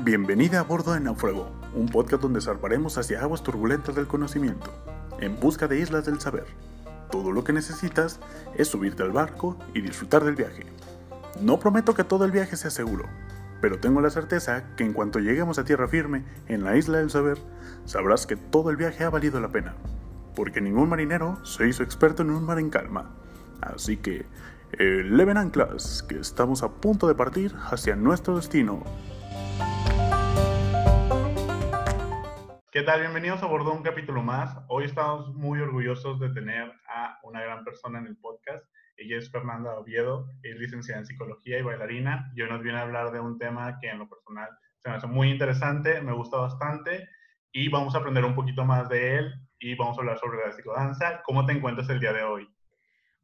Bienvenida a bordo de Náufrago, un podcast donde zarparemos hacia aguas turbulentas del conocimiento, en busca de islas del saber. Todo lo que necesitas es subirte al barco y disfrutar del viaje. No prometo que todo el viaje sea seguro, pero tengo la certeza que en cuanto lleguemos a tierra firme en la isla del saber, sabrás que todo el viaje ha valido la pena, porque ningún marinero se hizo experto en un mar en calma. Así que, eleven anclas, que estamos a punto de partir hacia nuestro destino. ¿Qué tal? Bienvenidos a bordo un capítulo más. Hoy estamos muy orgullosos de tener a una gran persona en el podcast. Ella es Fernanda Oviedo, es licenciada en psicología y bailarina y hoy nos viene a hablar de un tema que en lo personal se me hace muy interesante, me gusta bastante y vamos a aprender un poquito más de él y vamos a hablar sobre la psicodanza. ¿Cómo te encuentras el día de hoy?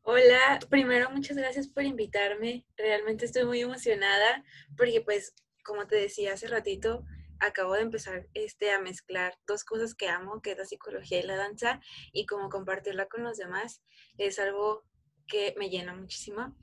Hola, primero muchas gracias por invitarme. Realmente estoy muy emocionada porque pues, como te decía hace ratito, acabo de empezar este, a mezclar dos cosas que amo, que es la psicología y la danza, y como compartirla con los demás es algo que me llena muchísimo.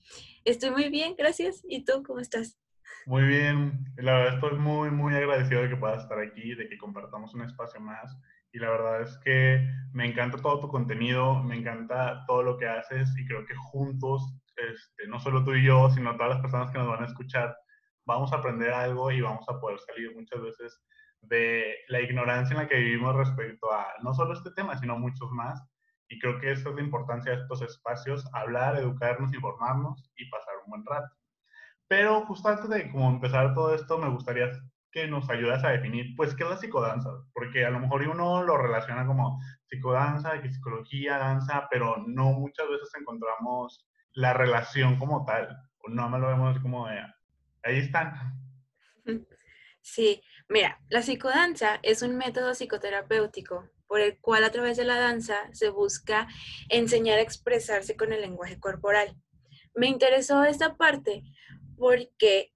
Estoy muy bien, gracias. ¿Y tú cómo estás? Muy bien, la verdad estoy muy, muy agradecido de que puedas estar aquí, de que compartamos un espacio más. Y la verdad es que me encanta todo tu contenido, me encanta todo lo que haces y creo que juntos, este, no solo tú y yo, sino todas las personas que nos van a escuchar, vamos a aprender algo y vamos a poder salir muchas veces de la ignorancia en la que vivimos respecto a no solo este tema, sino muchos más. Y creo que esa es la importancia de estos espacios, hablar, educarnos, informarnos y pasar un buen rato. Pero justo antes de como empezar todo esto, me gustaría que nos ayudas a definir, pues, qué es la psicodanza, porque a lo mejor uno lo relaciona como psicodanza, psicología, danza, pero no muchas veces encontramos la relación como tal, no me lo vemos como de, ahí están. Sí, mira, la psicodanza es un método psicoterapéutico por el cual a través de la danza se busca enseñar a expresarse con el lenguaje corporal. Me interesó esta parte porque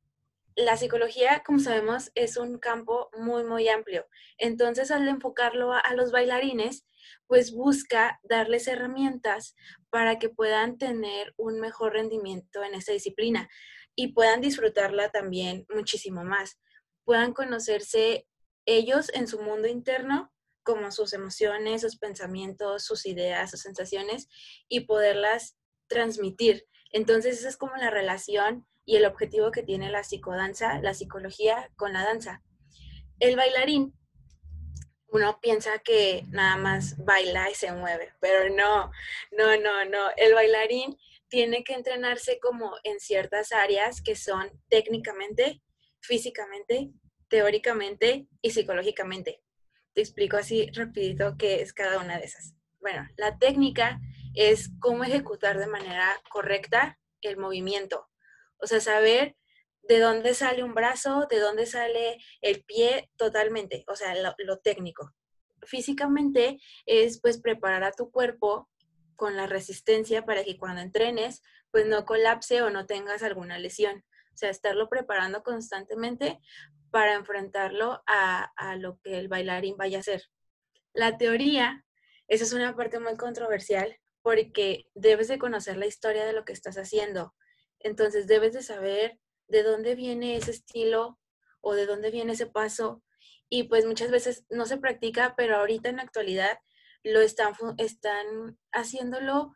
la psicología, como sabemos, es un campo muy, muy amplio. Entonces, al enfocarlo a, los bailarines, pues busca darles herramientas para que puedan tener un mejor rendimiento en esta disciplina y puedan disfrutarla también muchísimo más. Puedan conocerse ellos en su mundo interno, como sus emociones, sus pensamientos, sus ideas, sus sensaciones, y poderlas transmitir. Entonces, esa es como la relación y el objetivo que tiene la psicodanza, la psicología con la danza. El bailarín, uno piensa que nada más baila y se mueve, pero no, no, no, no. El bailarín tiene que entrenarse como en ciertas áreas que son técnicamente, físicamente, teóricamente y psicológicamente. Te explico así rapidito qué es cada una de esas. Bueno, la técnica es cómo ejecutar de manera correcta el movimiento. O sea, saber de dónde sale un brazo, de dónde sale el pie totalmente, o sea, lo, lo técnico. Físicamente es pues preparar a tu cuerpo con la resistencia para que cuando entrenes, pues no colapse o no tengas alguna lesión. O sea, estarlo preparando constantemente para enfrentarlo a, a lo que el bailarín vaya a hacer. La teoría, esa es una parte muy controversial porque debes de conocer la historia de lo que estás haciendo. Entonces debes de saber de dónde viene ese estilo o de dónde viene ese paso. Y pues muchas veces no se practica, pero ahorita en la actualidad lo están, están haciéndolo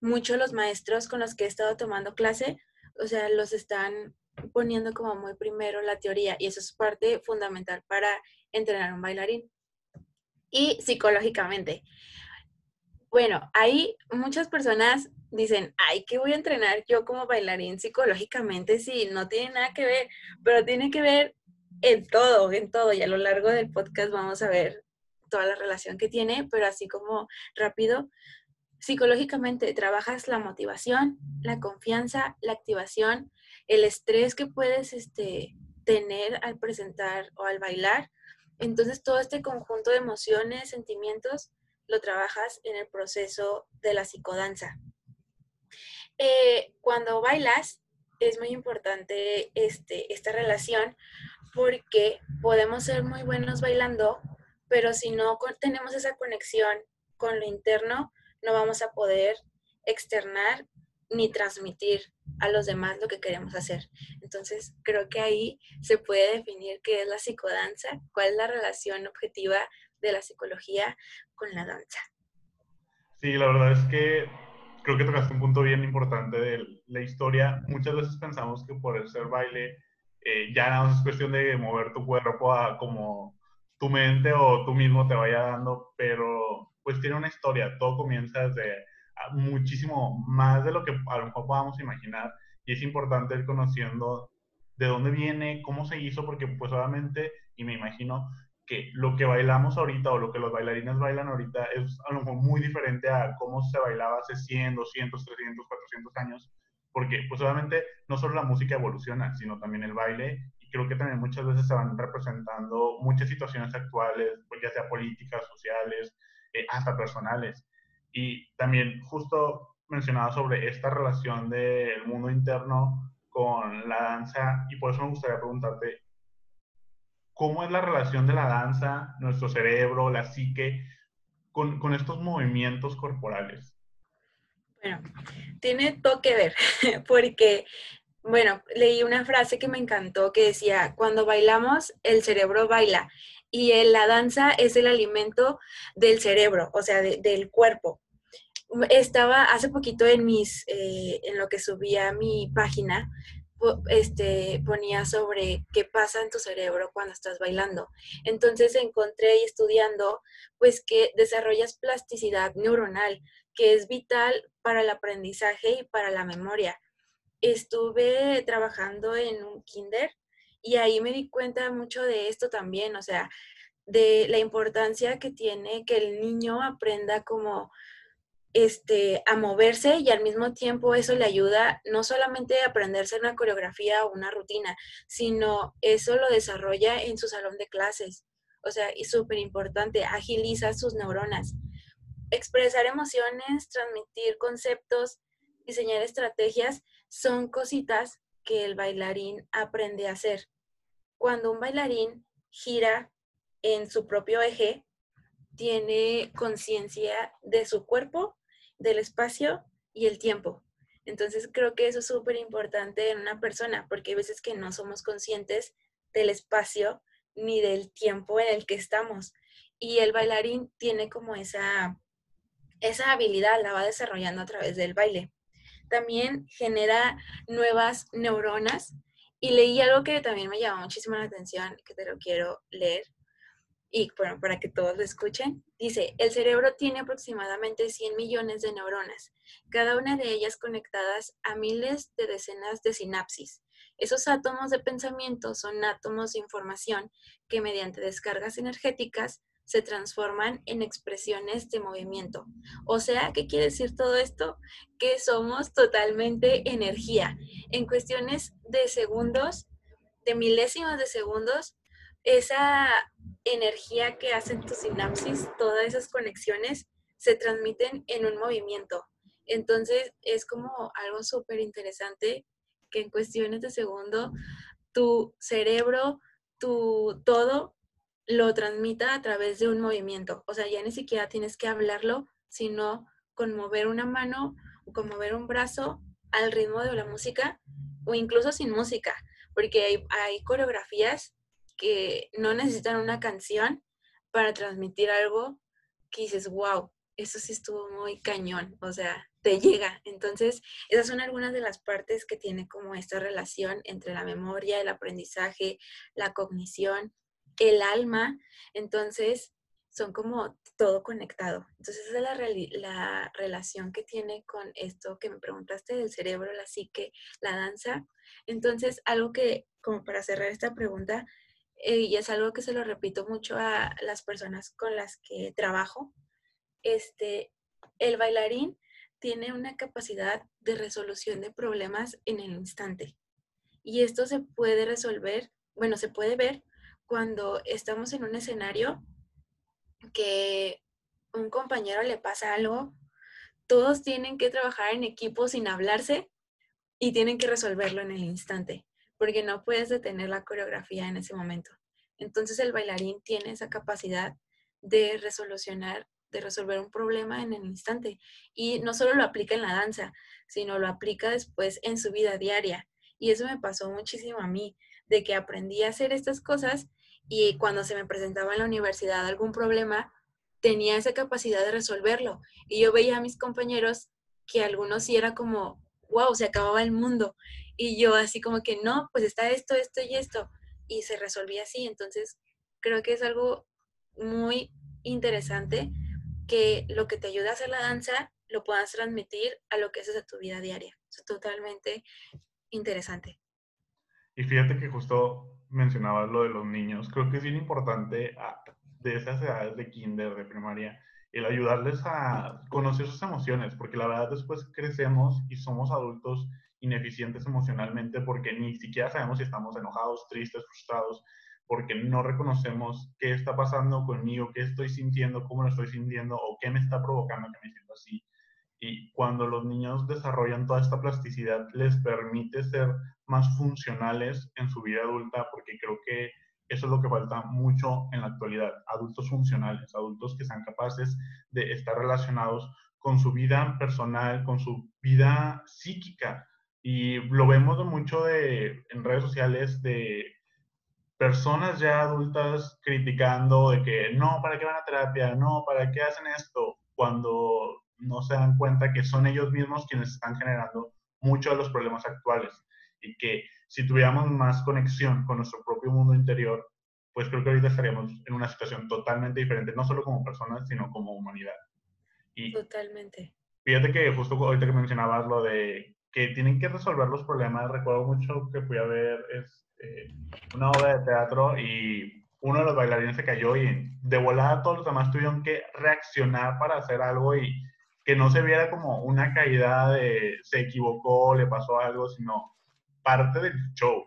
mucho los maestros con los que he estado tomando clase, o sea, los están poniendo como muy primero la teoría y eso es parte fundamental para entrenar un bailarín. Y psicológicamente. Bueno, ahí muchas personas dicen, ay, ¿qué voy a entrenar yo como bailarín psicológicamente si no tiene nada que ver? Pero tiene que ver en todo, en todo. Y a lo largo del podcast vamos a ver toda la relación que tiene, pero así como rápido, psicológicamente trabajas la motivación, la confianza, la activación, el estrés que puedes este, tener al presentar o al bailar. Entonces todo este conjunto de emociones, sentimientos, lo trabajas en el proceso de la psicodanza. Eh, cuando bailas, es muy importante este, esta relación porque podemos ser muy buenos bailando, pero si no tenemos esa conexión con lo interno, no vamos a poder externar ni transmitir a los demás lo que queremos hacer. Entonces, creo que ahí se puede definir qué es la psicodanza, cuál es la relación objetiva de la psicología con la danza. Sí, la verdad es que creo que tocaste un punto bien importante de la historia. Muchas veces pensamos que por el ser baile eh, ya no es cuestión de mover tu cuerpo a como tu mente o tú mismo te vaya dando, pero pues tiene una historia. Todo comienza desde muchísimo más de lo que a lo mejor podamos imaginar y es importante ir conociendo de dónde viene, cómo se hizo, porque pues obviamente, y me imagino que lo que bailamos ahorita o lo que los bailarines bailan ahorita es a lo mejor muy diferente a cómo se bailaba hace 100, 200, 300, 400 años, porque pues obviamente no solo la música evoluciona, sino también el baile creo que también muchas veces se van representando muchas situaciones actuales, pues ya sea políticas, sociales, eh, hasta personales. Y también justo mencionaba sobre esta relación del mundo interno con la danza y por eso me gustaría preguntarte, ¿cómo es la relación de la danza, nuestro cerebro, la psique, con, con estos movimientos corporales? Bueno, tiene todo que ver, porque, bueno, leí una frase que me encantó que decía, cuando bailamos, el cerebro baila y la danza es el alimento del cerebro, o sea, del cuerpo estaba hace poquito en mis, eh, en lo que subía mi página, este, ponía sobre qué pasa en tu cerebro cuando estás bailando. Entonces encontré y estudiando, pues que desarrollas plasticidad neuronal, que es vital para el aprendizaje y para la memoria. Estuve trabajando en un kinder y ahí me di cuenta mucho de esto también, o sea, de la importancia que tiene que el niño aprenda como este, a moverse y al mismo tiempo eso le ayuda no solamente a aprenderse una coreografía o una rutina, sino eso lo desarrolla en su salón de clases. O sea, es súper importante, agiliza sus neuronas. Expresar emociones, transmitir conceptos, diseñar estrategias son cositas que el bailarín aprende a hacer. Cuando un bailarín gira en su propio eje, tiene conciencia de su cuerpo del espacio y el tiempo. Entonces creo que eso es súper importante en una persona, porque hay veces que no somos conscientes del espacio ni del tiempo en el que estamos. Y el bailarín tiene como esa, esa habilidad, la va desarrollando a través del baile. También genera nuevas neuronas. Y leí algo que también me llamó muchísimo la atención, que te lo quiero leer, y bueno, para que todos lo escuchen, dice, el cerebro tiene aproximadamente 100 millones de neuronas, cada una de ellas conectadas a miles de decenas de sinapsis. Esos átomos de pensamiento son átomos de información que mediante descargas energéticas se transforman en expresiones de movimiento. O sea, ¿qué quiere decir todo esto? Que somos totalmente energía. En cuestiones de segundos, de milésimas de segundos, esa energía que hacen tus sinapsis, todas esas conexiones se transmiten en un movimiento. Entonces es como algo súper interesante que en cuestiones de segundo tu cerebro, tu todo lo transmita a través de un movimiento. O sea, ya ni siquiera tienes que hablarlo, sino con mover una mano o con mover un brazo al ritmo de la música o incluso sin música, porque hay, hay coreografías que no necesitan una canción para transmitir algo que dices, wow, eso sí estuvo muy cañón, o sea, te llega. Entonces, esas son algunas de las partes que tiene como esta relación entre la memoria, el aprendizaje, la cognición, el alma. Entonces, son como todo conectado. Entonces, es la, la relación que tiene con esto que me preguntaste del cerebro, la psique, la danza. Entonces, algo que, como para cerrar esta pregunta, eh, y es algo que se lo repito mucho a las personas con las que trabajo, este, el bailarín tiene una capacidad de resolución de problemas en el instante. Y esto se puede resolver, bueno, se puede ver cuando estamos en un escenario que un compañero le pasa algo, todos tienen que trabajar en equipo sin hablarse y tienen que resolverlo en el instante porque no puedes detener la coreografía en ese momento. Entonces el bailarín tiene esa capacidad de resolucionar de resolver un problema en el instante. Y no solo lo aplica en la danza, sino lo aplica después en su vida diaria. Y eso me pasó muchísimo a mí, de que aprendí a hacer estas cosas y cuando se me presentaba en la universidad algún problema, tenía esa capacidad de resolverlo. Y yo veía a mis compañeros que algunos sí era como, wow, se acababa el mundo. Y yo así como que no, pues está esto, esto y esto. Y se resolvía así. Entonces, creo que es algo muy interesante que lo que te ayuda a hacer la danza lo puedas transmitir a lo que haces a tu vida diaria. Es totalmente interesante. Y fíjate que justo mencionabas lo de los niños. Creo que es bien importante ah, de esas edades de kinder, de primaria, el ayudarles a conocer sus emociones, porque la verdad después crecemos y somos adultos ineficientes emocionalmente porque ni siquiera sabemos si estamos enojados, tristes, frustrados, porque no reconocemos qué está pasando conmigo, qué estoy sintiendo, cómo lo estoy sintiendo o qué me está provocando que me siento así. Y cuando los niños desarrollan toda esta plasticidad, les permite ser más funcionales en su vida adulta, porque creo que eso es lo que falta mucho en la actualidad. Adultos funcionales, adultos que sean capaces de estar relacionados con su vida personal, con su vida psíquica. Y lo vemos mucho de, en redes sociales de personas ya adultas criticando de que no, ¿para qué van a terapia? No, ¿para qué hacen esto? Cuando no se dan cuenta que son ellos mismos quienes están generando muchos de los problemas actuales y que si tuviéramos más conexión con nuestro propio mundo interior, pues creo que ahorita estaríamos en una situación totalmente diferente, no solo como personas, sino como humanidad. Y totalmente. Fíjate que justo ahorita que mencionabas lo de que tienen que resolver los problemas, recuerdo mucho que fui a ver este, una obra de teatro y uno de los bailarines se cayó y de volada todos los demás tuvieron que reaccionar para hacer algo y que no se viera como una caída de se equivocó, le pasó algo, sino parte del show.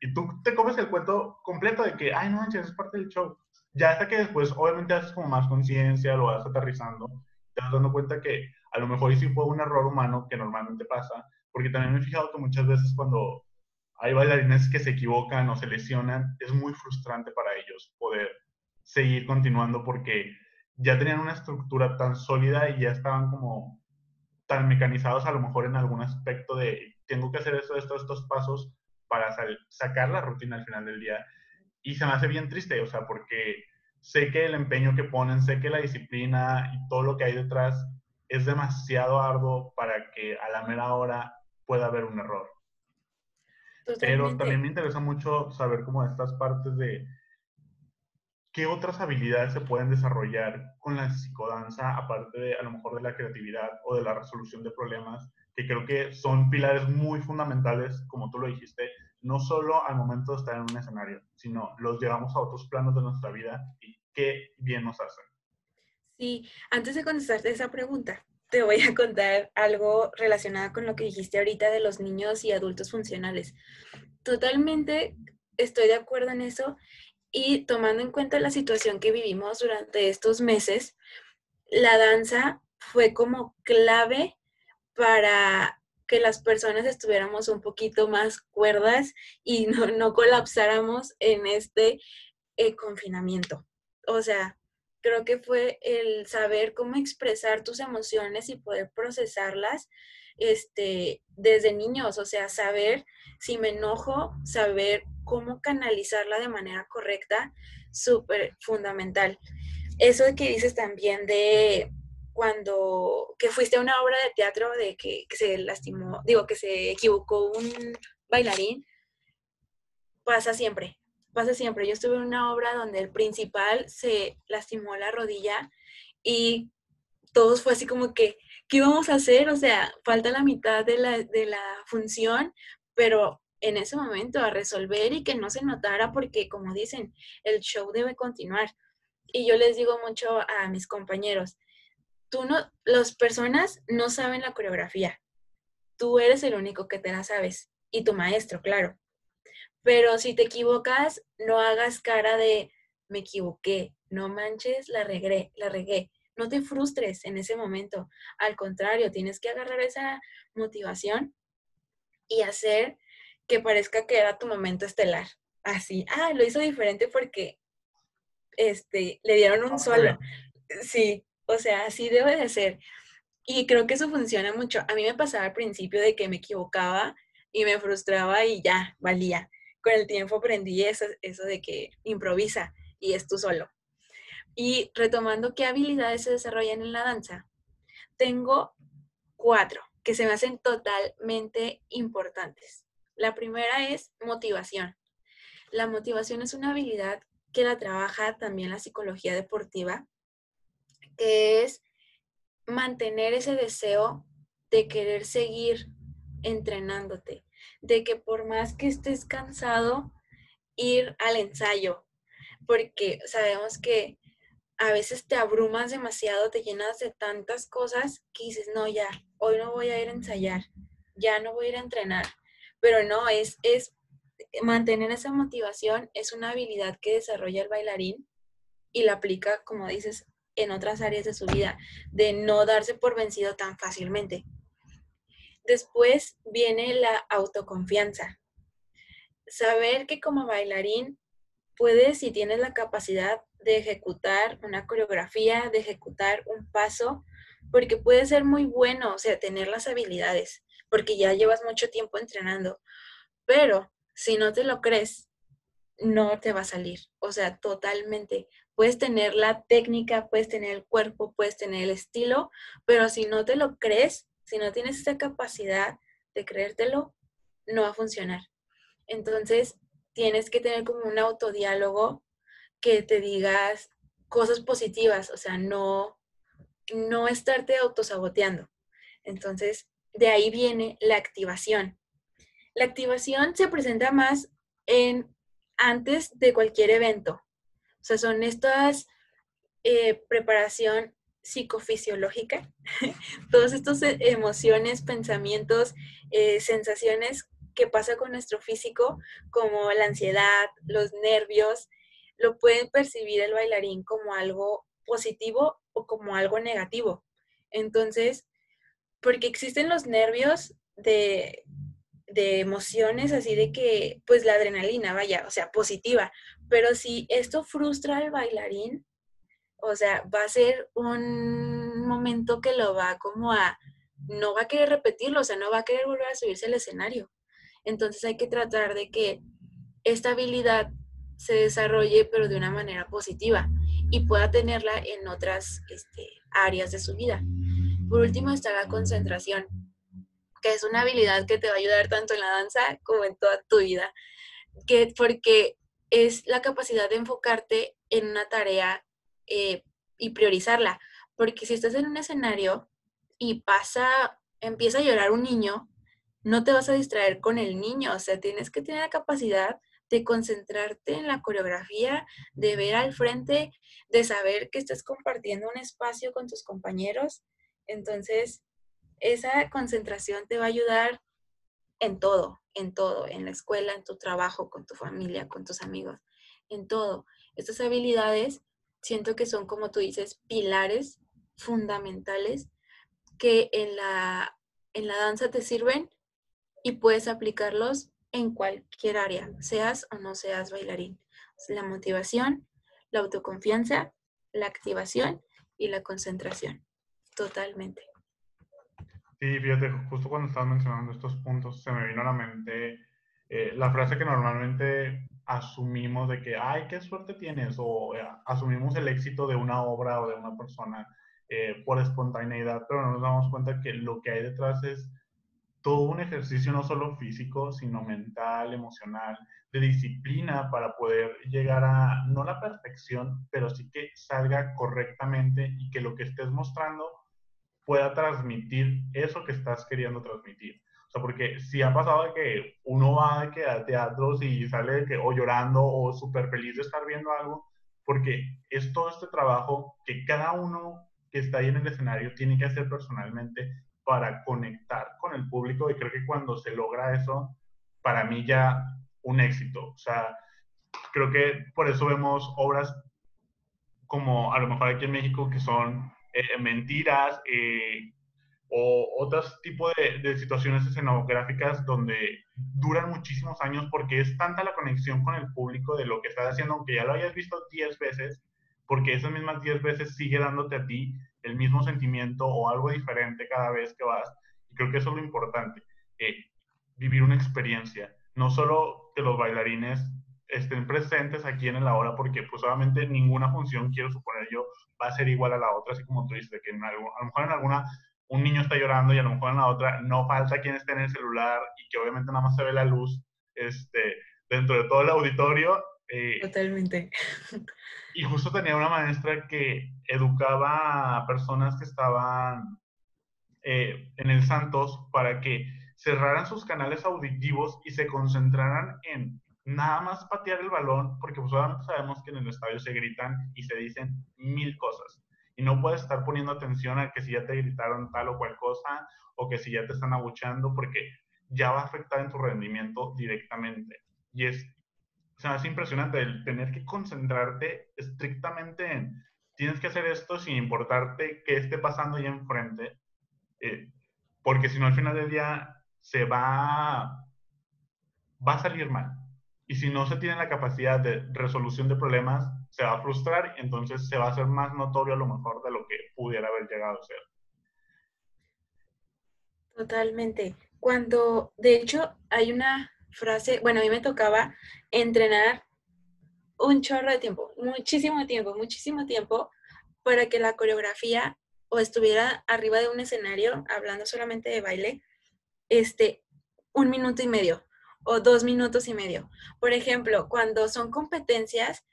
Y tú te comes el cuento completo de que, ay, no manches, es parte del show. Ya hasta que después, obviamente, haces como más conciencia, lo vas aterrizando, te vas dando cuenta que a lo mejor sí fue un error humano que normalmente pasa, porque también me he fijado que muchas veces cuando hay bailarines que se equivocan o se lesionan, es muy frustrante para ellos poder seguir continuando porque ya tenían una estructura tan sólida y ya estaban como tan mecanizados a lo mejor en algún aspecto de tengo que hacer esto, esto, estos pasos para sacar la rutina al final del día. Y se me hace bien triste, o sea, porque sé que el empeño que ponen, sé que la disciplina y todo lo que hay detrás es demasiado arduo para que a la mera hora pueda haber un error. Pero también me interesa mucho saber cómo estas partes de ¿qué otras habilidades se pueden desarrollar con la psicodanza, aparte de a lo mejor de la creatividad o de la resolución de problemas, que creo que son pilares muy fundamentales, como tú lo dijiste, no solo al momento de estar en un escenario, sino los llevamos a otros planos de nuestra vida y qué bien nos hacen. Sí, antes de contestarte esa pregunta, te voy a contar algo relacionado con lo que dijiste ahorita de los niños y adultos funcionales. Totalmente estoy de acuerdo en eso y tomando en cuenta la situación que vivimos durante estos meses, la danza fue como clave para que las personas estuviéramos un poquito más cuerdas y no, colapsáramos en este eh, confinamiento. O sea, creo que fue el saber cómo expresar tus emociones y poder procesarlas este, desde niños, o sea, saber si me enojo, saber cómo canalizarla de manera correcta, súper fundamental. Eso que dices también de cuando que fuiste a una obra de teatro de que, se lastimó, digo, que se equivocó un bailarín, pasa siempre, pasa siempre. Yo estuve en una obra donde el principal se lastimó la rodilla y todos fue así como que, ¿qué vamos a hacer? O sea, falta la mitad de la, de la función, pero en ese momento a resolver y que no se notara porque, como dicen, el show debe continuar. Y yo les digo mucho a mis compañeros, tú no, las personas no saben la coreografía. Tú eres el único que te la sabes y tu maestro, claro. Pero si te equivocas, no hagas cara de me equivoqué, no manches, la regué, la regué. No te frustres en ese momento. Al contrario, tienes que agarrar esa motivación y hacer que parezca que era tu momento estelar. Así, ah, lo hizo diferente porque este, le dieron un solo. Sí, O sea, así debe de ser. Y creo que eso funciona mucho. A mí me pasaba al principio de que me equivocaba y me frustraba y ya, valía. Con el tiempo aprendí eso, eso de que improvisa y es tú solo. Y retomando qué habilidades se desarrollan en la danza, tengo cuatro que se me hacen totalmente importantes. La primera es motivación. La motivación es una habilidad que la trabaja también la psicología deportiva, es mantener ese deseo de querer seguir entrenándote, de que por más que estés cansado, ir al ensayo, porque sabemos que a veces te abrumas demasiado, te llenas de tantas cosas que dices, no, ya, hoy no voy a ir a ensayar, ya no voy a ir a entrenar. Pero no, es, es mantener esa motivación, es una habilidad que desarrolla el bailarín y la aplica, como dices, en otras áreas de su vida, de no darse por vencido tan fácilmente. Después viene la autoconfianza. Saber que como bailarín puedes, si tienes la capacidad de ejecutar una coreografía, de ejecutar un paso, porque puede ser muy bueno, o sea, tener las habilidades, porque ya llevas mucho tiempo entrenando, pero si no te lo crees, no te va a salir, o sea, totalmente. Puedes tener la técnica, puedes tener el cuerpo, puedes tener el estilo, pero si no te lo crees, si no tienes esa capacidad de creértelo, no va a funcionar. Entonces, tienes que tener como un autodiálogo que te digas cosas positivas, o sea, no, no estarte autosaboteando. Entonces, de ahí viene la activación. La activación se presenta más en antes de cualquier evento. O sea, son estas eh, preparación psicofisiológica, todas estas e, emociones, pensamientos, eh, sensaciones que pasa con nuestro físico, como la ansiedad, los nervios, lo pueden percibir el bailarín como algo positivo o como algo negativo. Entonces, porque existen los nervios de, de emociones así de que, pues la adrenalina, vaya, o sea, positiva, pero si esto frustra al bailarín, o sea, va a ser un momento que lo va como a, no va a querer repetirlo, o sea, no va a querer volver a subirse al escenario. Entonces hay que tratar de que esta habilidad se desarrolle, pero de una manera positiva y pueda tenerla en otras este, áreas de su vida. Por último está la concentración, que es una habilidad que te va a ayudar tanto en la danza como en toda tu vida, que, porque es la capacidad de enfocarte en una tarea eh, y priorizarla. Porque si estás en un escenario y pasa, empieza a llorar un niño, no te vas a distraer con el niño, o sea, tienes que tener la capacidad de concentrarte en la coreografía, de ver al frente, de saber que estás compartiendo un espacio con tus compañeros. Entonces, esa concentración te va a ayudar en todo, en todo, en la escuela, en tu trabajo, con tu familia, con tus amigos, en todo. Estas habilidades siento que son, como tú dices, pilares fundamentales que en la, en la danza te sirven y puedes aplicarlos en cualquier área, seas o no seas bailarín. La motivación, la autoconfianza, la activación y la concentración. Totalmente. Sí, fíjate, justo cuando estabas mencionando estos puntos, se me vino a la mente eh, la frase que normalmente asumimos de que, ay, qué suerte tienes, o eh, asumimos el éxito de una obra o de una persona eh, por espontaneidad, pero no nos damos cuenta que lo que hay detrás es todo un ejercicio no solo físico, sino mental, emocional, de disciplina para poder llegar a, no la perfección, pero sí que salga correctamente y que lo que estés mostrando pueda transmitir eso que estás queriendo transmitir. O sea, porque si ha pasado que uno va que a teatros y sale que o llorando o súper feliz de estar viendo algo, porque es todo este trabajo que cada uno que está ahí en el escenario tiene que hacer personalmente para conectar con el público y creo que cuando se logra eso, para mí ya un éxito. O sea, creo que por eso vemos obras como a lo mejor aquí en México que son eh, mentiras eh, o otros tipos de, de, situaciones escenográficas donde duran muchísimos años porque es tanta la conexión con el público de lo que estás haciendo, aunque ya lo hayas visto 10 veces, porque esas mismas 10 veces sigue dándote a ti el mismo sentimiento o algo diferente cada vez que vas. Y creo que eso es lo importante, eh, vivir una experiencia. No solo que los bailarines estén presentes aquí en la hora, porque pues obviamente ninguna función, quiero suponer yo, va a ser igual a la otra, así como tú dices, que en a lo mejor en alguna un niño está llorando y a lo mejor en la otra no falta quien esté en el celular y que obviamente nada más se ve la luz este, dentro de todo el auditorio. Eh, Totalmente. Y justo tenía una maestra que educaba a personas que estaban eh, en el Santos para que cerraran sus canales auditivos y se concentraran en nada más patear el balón, porque pues sabemos que en el estadio se gritan y se dicen mil cosas. Y no puedes estar poniendo atención a que si ya te gritaron tal o cual cosa, o que si ya te están abucheando, porque ya va a afectar en tu rendimiento directamente. Y es, o sea, es impresionante el tener que concentrarte estrictamente en, tienes que hacer esto sin importarte qué esté pasando ahí enfrente, eh, porque si no al final del día se va, va a salir mal. Y si no se tiene la capacidad de resolución de problemas, se va a frustrar y entonces se va a hacer más notorio a lo mejor de lo que pudiera haber llegado a ser. Totalmente. Cuando, de hecho, hay una frase, bueno, a mí me tocaba entrenar un chorro de tiempo, muchísimo tiempo, muchísimo tiempo, para que la coreografía o estuviera arriba de un escenario, hablando solamente de baile, este, un minuto y medio o dos minutos y medio. Por ejemplo, cuando son competencias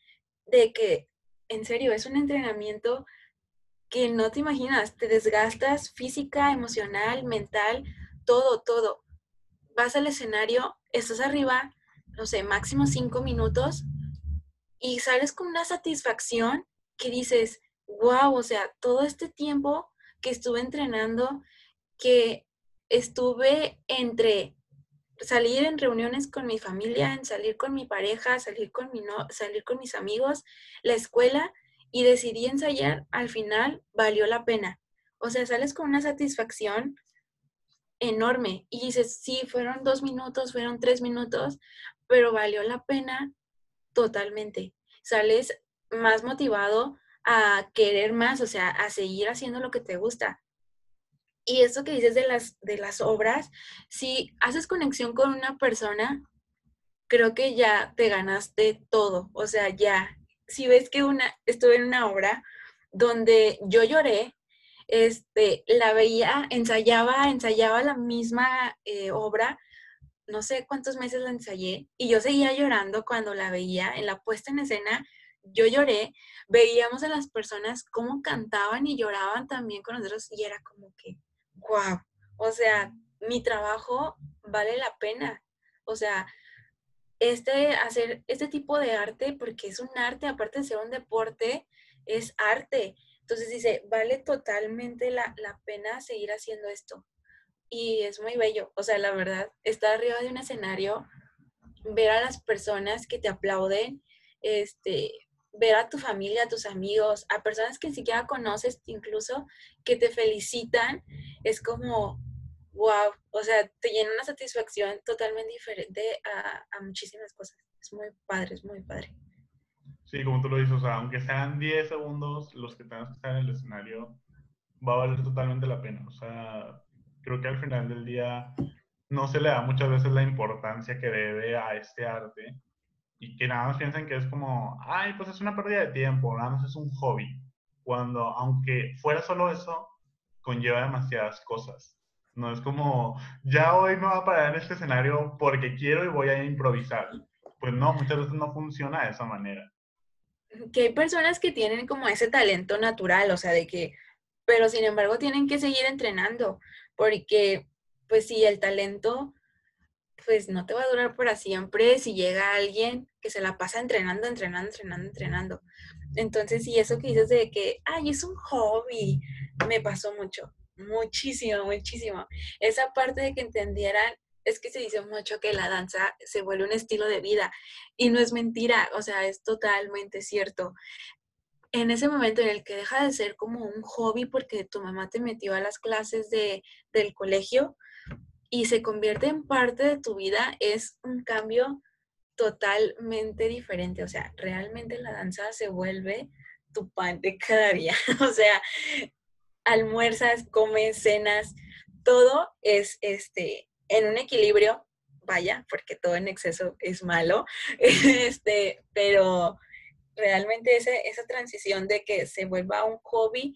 de que, en serio, es un entrenamiento que no te imaginas, te desgastas física, emocional, mental, todo, todo. Vas al escenario, estás arriba, no sé, máximo cinco minutos y sales con una satisfacción que dices, wow, o sea, todo este tiempo que estuve entrenando, que estuve entre salir en reuniones con mi familia, en salir con mi pareja, salir con, mi no, salir con mis amigos, la escuela y decidí ensayar, al final valió la pena. O sea, sales con una satisfacción enorme y dices, sí, fueron dos minutos, fueron tres minutos, pero valió la pena totalmente. Sales más motivado a querer más, o sea, a seguir haciendo lo que te gusta. Y eso que dices de las, de las obras, si haces conexión con una persona, creo que ya te ganaste todo. O sea, ya, si ves que una, estuve en una obra donde yo lloré, este, la veía, ensayaba, ensayaba la misma eh, obra, no sé cuántos meses la ensayé, y yo seguía llorando cuando la veía en la puesta en escena, yo lloré, veíamos a las personas cómo cantaban y lloraban también con nosotros, y era como que, wow, o sea, mi trabajo vale la pena. O sea, este, hacer este tipo de arte, porque es un arte, aparte de ser un deporte, es arte. Entonces dice, vale totalmente la, la pena seguir haciendo esto. Y es muy bello. O sea, la verdad, estar arriba de un escenario, ver a las personas que te aplauden, este, ver a tu familia, a tus amigos, a personas que ni siquiera conoces incluso, que te felicitan, es como, wow, o sea, te llena una satisfacción totalmente diferente a, muchísimas cosas. Es muy padre, es muy padre. Sí, como tú lo dices, o sea, aunque sean 10 segundos los que tengas que estar en el escenario, va a valer totalmente la pena. O sea, creo que al final del día no se le da muchas veces la importancia que debe a este arte y que nada más piensan que es como, ay, pues es una pérdida de tiempo, nada más es un hobby. Cuando, aunque fuera solo eso, conlleva demasiadas cosas. No es como, ya hoy me voy a parar en este escenario porque quiero y voy a improvisar. Pues no, muchas veces no funciona de esa manera. Que hay personas que tienen como ese talento natural, o sea, de que, pero sin embargo tienen que seguir entrenando, porque pues si el talento pues no te va a durar para siempre si llega alguien que se la pasa entrenando, entrenando, entrenando, entrenando. Entonces, sí, eso que dices de que, ay, es un hobby, me pasó mucho, muchísimo, muchísimo. Esa parte de que entendieran, es que se dice mucho que la danza se vuelve un estilo de vida y no es mentira, o sea, es totalmente cierto. En ese momento en el que deja de ser como un hobby porque tu mamá te metió a las clases de, del colegio, y se convierte en parte de tu vida, es un cambio totalmente diferente. O sea, realmente la danza se vuelve tu pan de cada día. o sea, almuerzas, comes, cenas, todo es este, en un equilibrio, vaya, porque todo en exceso es malo, este, pero realmente esa, esa transición de que se vuelva un hobby,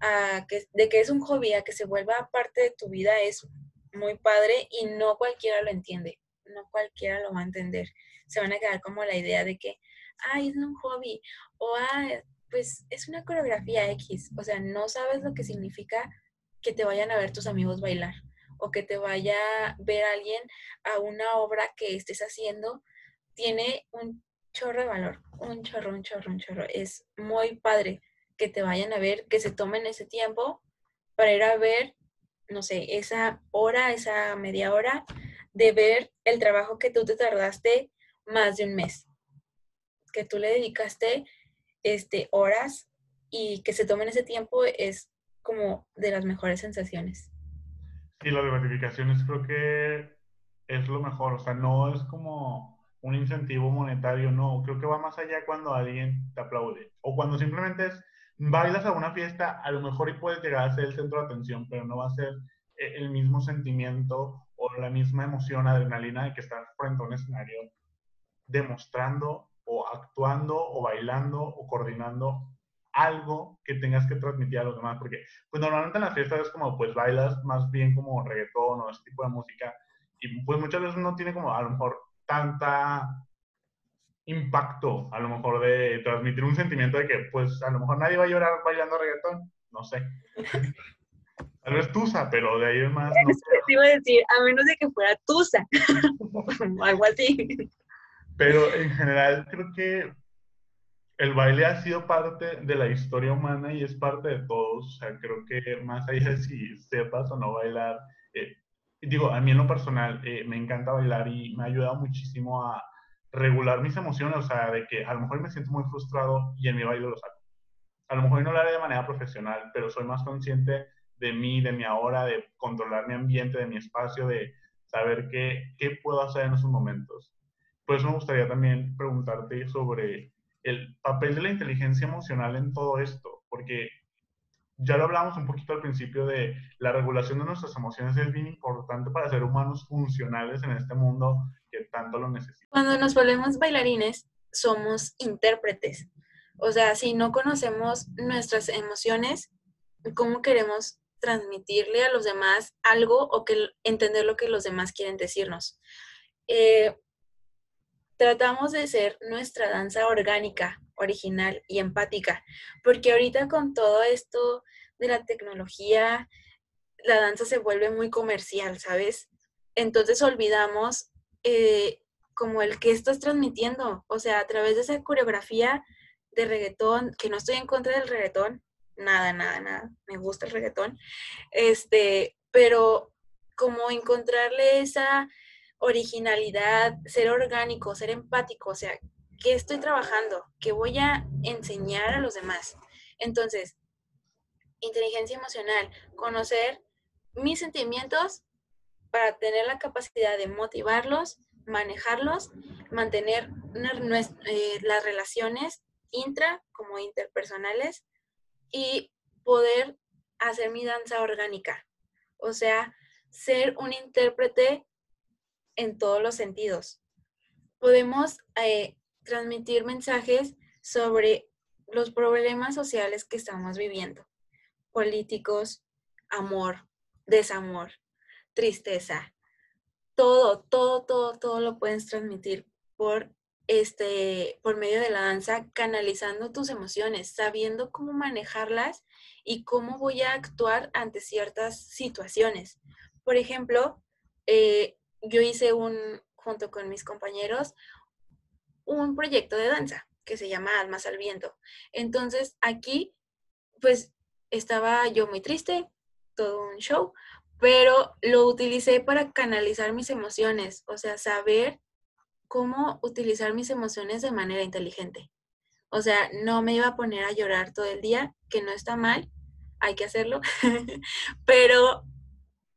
a que, de que es un hobby a que se vuelva parte de tu vida es muy padre y no cualquiera lo entiende, no cualquiera lo va a entender. Se van a quedar como la idea de que, ay, es un hobby, o ah, pues es una coreografía X, o sea, no sabes lo que significa que te vayan a ver tus amigos bailar o que te vaya a ver alguien a una obra que estés haciendo, tiene un chorro de valor, un chorro, un chorro, un chorro. Es muy padre que te vayan a ver, que se tomen ese tiempo para ir a ver, no sé, esa hora, esa media hora de ver el trabajo que tú te tardaste más de un mes, que tú le dedicaste este, horas y que se tomen ese tiempo es como de las mejores sensaciones. Sí, de gratificaciones creo que es lo mejor, o sea, no es como un incentivo monetario, no, creo que va más allá cuando alguien te aplaude o cuando simplemente es, bailas a una fiesta, a lo mejor y puedes llegar a ser el centro de atención, pero no va a ser eh, el mismo sentimiento o la misma emoción, adrenalina de que estás frente a un escenario demostrando o actuando o bailando o coordinando algo que tengas que transmitir a los demás, porque pues normalmente en las fiestas es como pues bailas más bien como reggaetón o ese tipo de música y pues muchas veces no tiene como a lo mejor tanta impacto a lo mejor de transmitir un sentimiento de que pues a lo mejor nadie va a llorar bailando reggaetón, no sé. Tal vez Tusa, pero de ahí es más... No te iba a decir, a menos de que fuera Tusa, algo así. Pero en general creo que el baile ha sido parte de la historia humana y es parte de todos. O sea, creo que más allá de si sepas o no bailar, eh, digo, a mí en lo personal eh, me encanta bailar y me ha ayudado muchísimo a regular mis emociones. O sea, de que a lo mejor me siento muy frustrado y en mi baile lo saco. A lo mejor no lo haré de manera profesional, pero soy más consciente de mí, de mi ahora, de controlar mi ambiente, de mi espacio, de saber qué, qué puedo hacer en esos momentos. Por eso me gustaría también preguntarte sobre el papel de la inteligencia emocional en todo esto, porque ya lo hablamos un poquito al principio de la regulación de nuestras emociones es bien importante para ser humanos funcionales en este mundo que tanto lo necesita. Cuando nos volvemos bailarines, somos intérpretes. O sea, si no conocemos nuestras emociones, ¿cómo queremos transmitirle a los demás algo o que entender lo que los demás quieren decirnos? Eh, tratamos de ser nuestra danza orgánica, original y empática, porque ahorita con todo esto de la tecnología, la danza se vuelve muy comercial, ¿sabes? Entonces olvidamos eh, como el que estás transmitiendo, o sea, a través de esa coreografía de reggaetón, que no estoy en contra del reggaetón, nada, nada, nada, me gusta el reggaetón, este, pero como encontrarle esa originalidad, ser orgánico, ser empático, o sea, ¿qué estoy trabajando? ¿Qué voy a enseñar a los demás? Entonces, inteligencia emocional, conocer mis sentimientos para tener la capacidad de motivarlos, manejarlos, mantener eh, las relaciones intra como interpersonales y poder hacer mi danza orgánica. O sea, ser un intérprete en todos los sentidos. Podemos eh, transmitir mensajes sobre los problemas sociales que estamos viviendo, políticos, amor, desamor, tristeza, todo, todo, todo, todo lo puedes transmitir por este, por medio de la danza, canalizando tus emociones, sabiendo cómo manejarlas y cómo voy a actuar ante ciertas situaciones. Por ejemplo, eh, yo hice un, junto con mis compañeros, un proyecto de danza que se llama Almas al Viento. Entonces aquí, pues estaba yo muy triste, todo un show, pero lo utilicé para canalizar mis emociones, o sea, saber cómo utilizar mis emociones de manera inteligente. O sea, no me iba a poner a llorar todo el día, que no está mal, hay que hacerlo, pero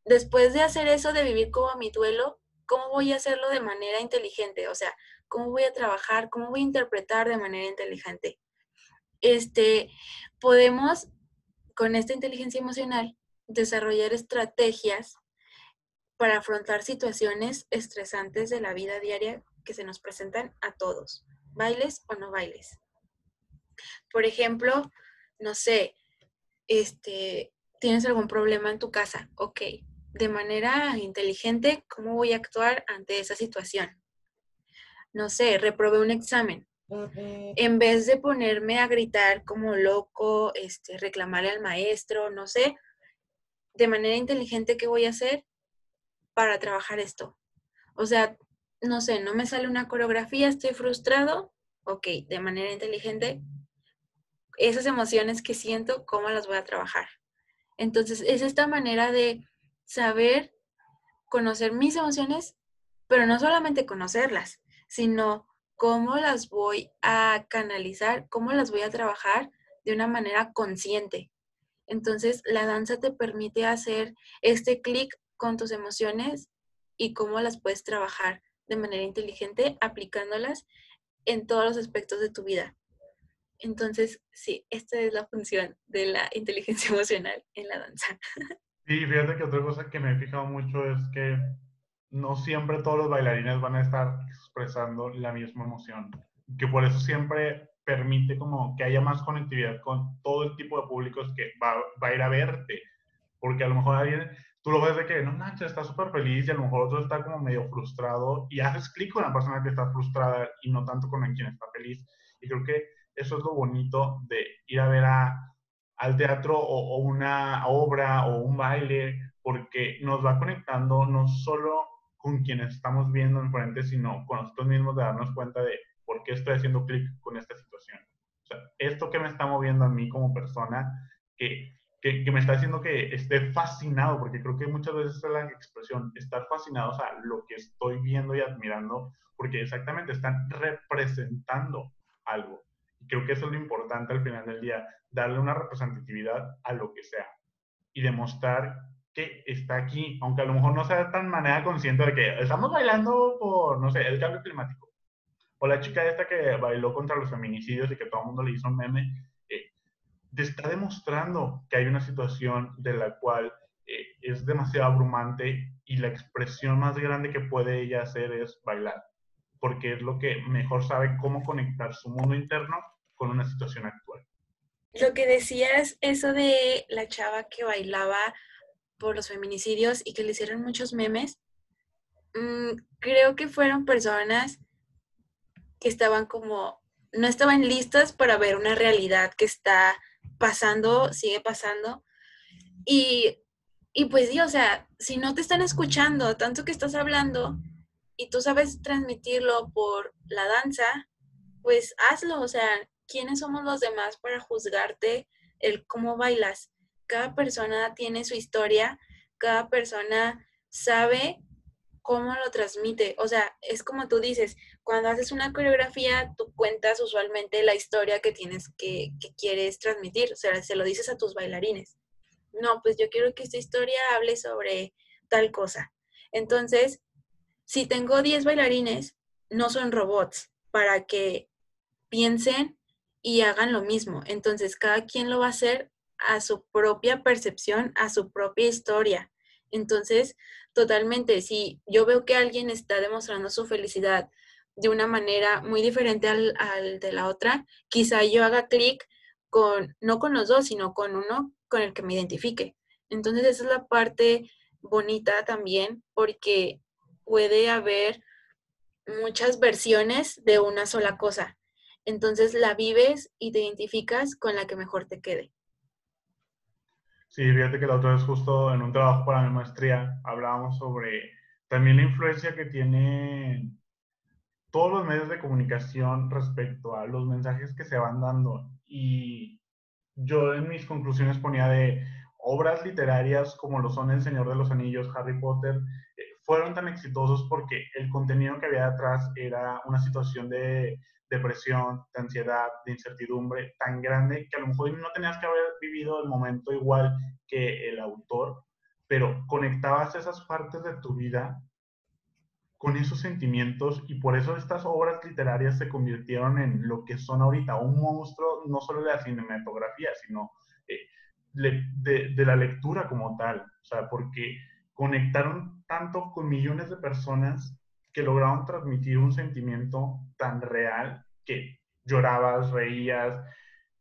después de hacer eso, de vivir como mi duelo, ¿cómo voy a hacerlo de manera inteligente? O sea, ¿cómo voy a trabajar? ¿Cómo voy a interpretar de manera inteligente? Este, podemos con esta inteligencia emocional, desarrollar estrategias para afrontar situaciones estresantes de la vida diaria que se nos presentan a todos, bailes o no bailes. Por ejemplo, no sé, este, tienes algún problema en tu casa, ok, de manera inteligente, ¿cómo voy a actuar ante esa situación? No sé, reprobé un examen. En vez de ponerme a gritar como loco, este, reclamarle al maestro, no sé, de manera inteligente, ¿qué voy a hacer para trabajar esto? O sea, no sé, no me sale una coreografía, estoy frustrado, ok, de manera inteligente, esas emociones que siento, ¿cómo las voy a trabajar? Entonces, es esta manera de saber conocer mis emociones, pero no solamente conocerlas, sino cómo las voy a canalizar, cómo las voy a trabajar de una manera consciente. Entonces, la danza te permite hacer este clic con tus emociones y cómo las puedes trabajar de manera inteligente aplicándolas en todos los aspectos de tu vida. Entonces, sí, esta es la función de la inteligencia emocional en la danza. Sí, fíjate que otra cosa que me he fijado mucho es que no siempre todos los bailarines van a estar expresando la misma emoción, que por eso siempre permite como que haya más conectividad con todo el tipo de públicos que va, va a ir a verte, porque a lo mejor alguien, tú lo ves de que, no manches, está súper feliz y a lo mejor otro está como medio frustrado y haces clic con la persona que está frustrada y no tanto con quien está feliz. Y creo que eso es lo bonito de ir a ver a, al teatro o, una obra o un baile, porque nos va conectando no solo con quienes estamos viendo enfrente, sino con nosotros mismos de darnos cuenta de por qué estoy haciendo clic con esta situación. Esto que me está moviendo a mí como persona, que, que, que, me está haciendo que esté fascinado, porque creo que muchas veces es la expresión, estar fascinado, o sea, lo que estoy viendo y admirando, porque exactamente están representando algo creo que eso es lo importante al final del día, darle una representatividad a lo que sea y demostrar que está aquí, aunque a lo mejor no sea tan manera consciente de que estamos bailando por, no sé, el cambio climático. O la chica esta que bailó contra los feminicidios y que todo mundo le hizo un meme, eh, te está demostrando que hay una situación de la cual eh, es demasiado abrumante y la expresión más grande que puede ella hacer es bailar, porque es lo que mejor sabe cómo conectar su mundo interno con una situación actual. Lo que decías, eso de la chava que bailaba por los feminicidios y que le hicieron muchos memes, mm, creo que fueron personas que estaban como, no estaban listas para ver una realidad que está pasando, sigue pasando. Y, y pues sí, o sea, si no te están escuchando tanto que estás hablando y tú sabes transmitirlo por la danza, pues hazlo, o sea, ¿quiénes somos los demás para juzgarte el cómo bailas? Cada persona tiene su historia, cada persona sabe cómo lo transmite. O sea, es como tú dices, cuando haces una coreografía, tú cuentas usualmente la historia que tienes que, quieres transmitir. O sea, se lo dices a tus bailarines. No, pues yo quiero que esta historia hable sobre tal cosa. Entonces, si tengo 10 bailarines, no son robots para que piensen y hagan lo mismo. Entonces, cada quien lo va a hacer a su propia percepción, a su propia historia. Entonces, totalmente, si yo veo que alguien está demostrando su felicidad de una manera muy diferente al, de la otra, quizá yo haga clic con, no con los dos, sino con uno con el que me identifique. Entonces, esa es la parte bonita también, porque puede haber muchas versiones de una sola cosa entonces la vives y te identificas con la que mejor te quede. Sí, fíjate que la otra vez justo en un trabajo para mi maestría hablábamos sobre también la influencia que tiene todos los medios de comunicación respecto a los mensajes que se van dando. Y yo en mis conclusiones ponía de obras literarias como lo son El Señor de los Anillos, Harry Potter, eh, fueron tan exitosos porque el contenido que había detrás era una situación de depresión, de ansiedad, de incertidumbre tan grande que a lo mejor no tenías que haber vivido el momento igual que el autor, pero conectabas esas partes de tu vida con esos sentimientos y por eso estas obras literarias se convirtieron en lo que son ahorita, un monstruo no solo de la cinematografía, sino eh, de, de la lectura como tal, o sea, porque conectaron tanto con millones de personas que lograron transmitir un sentimiento tan real que llorabas, reías,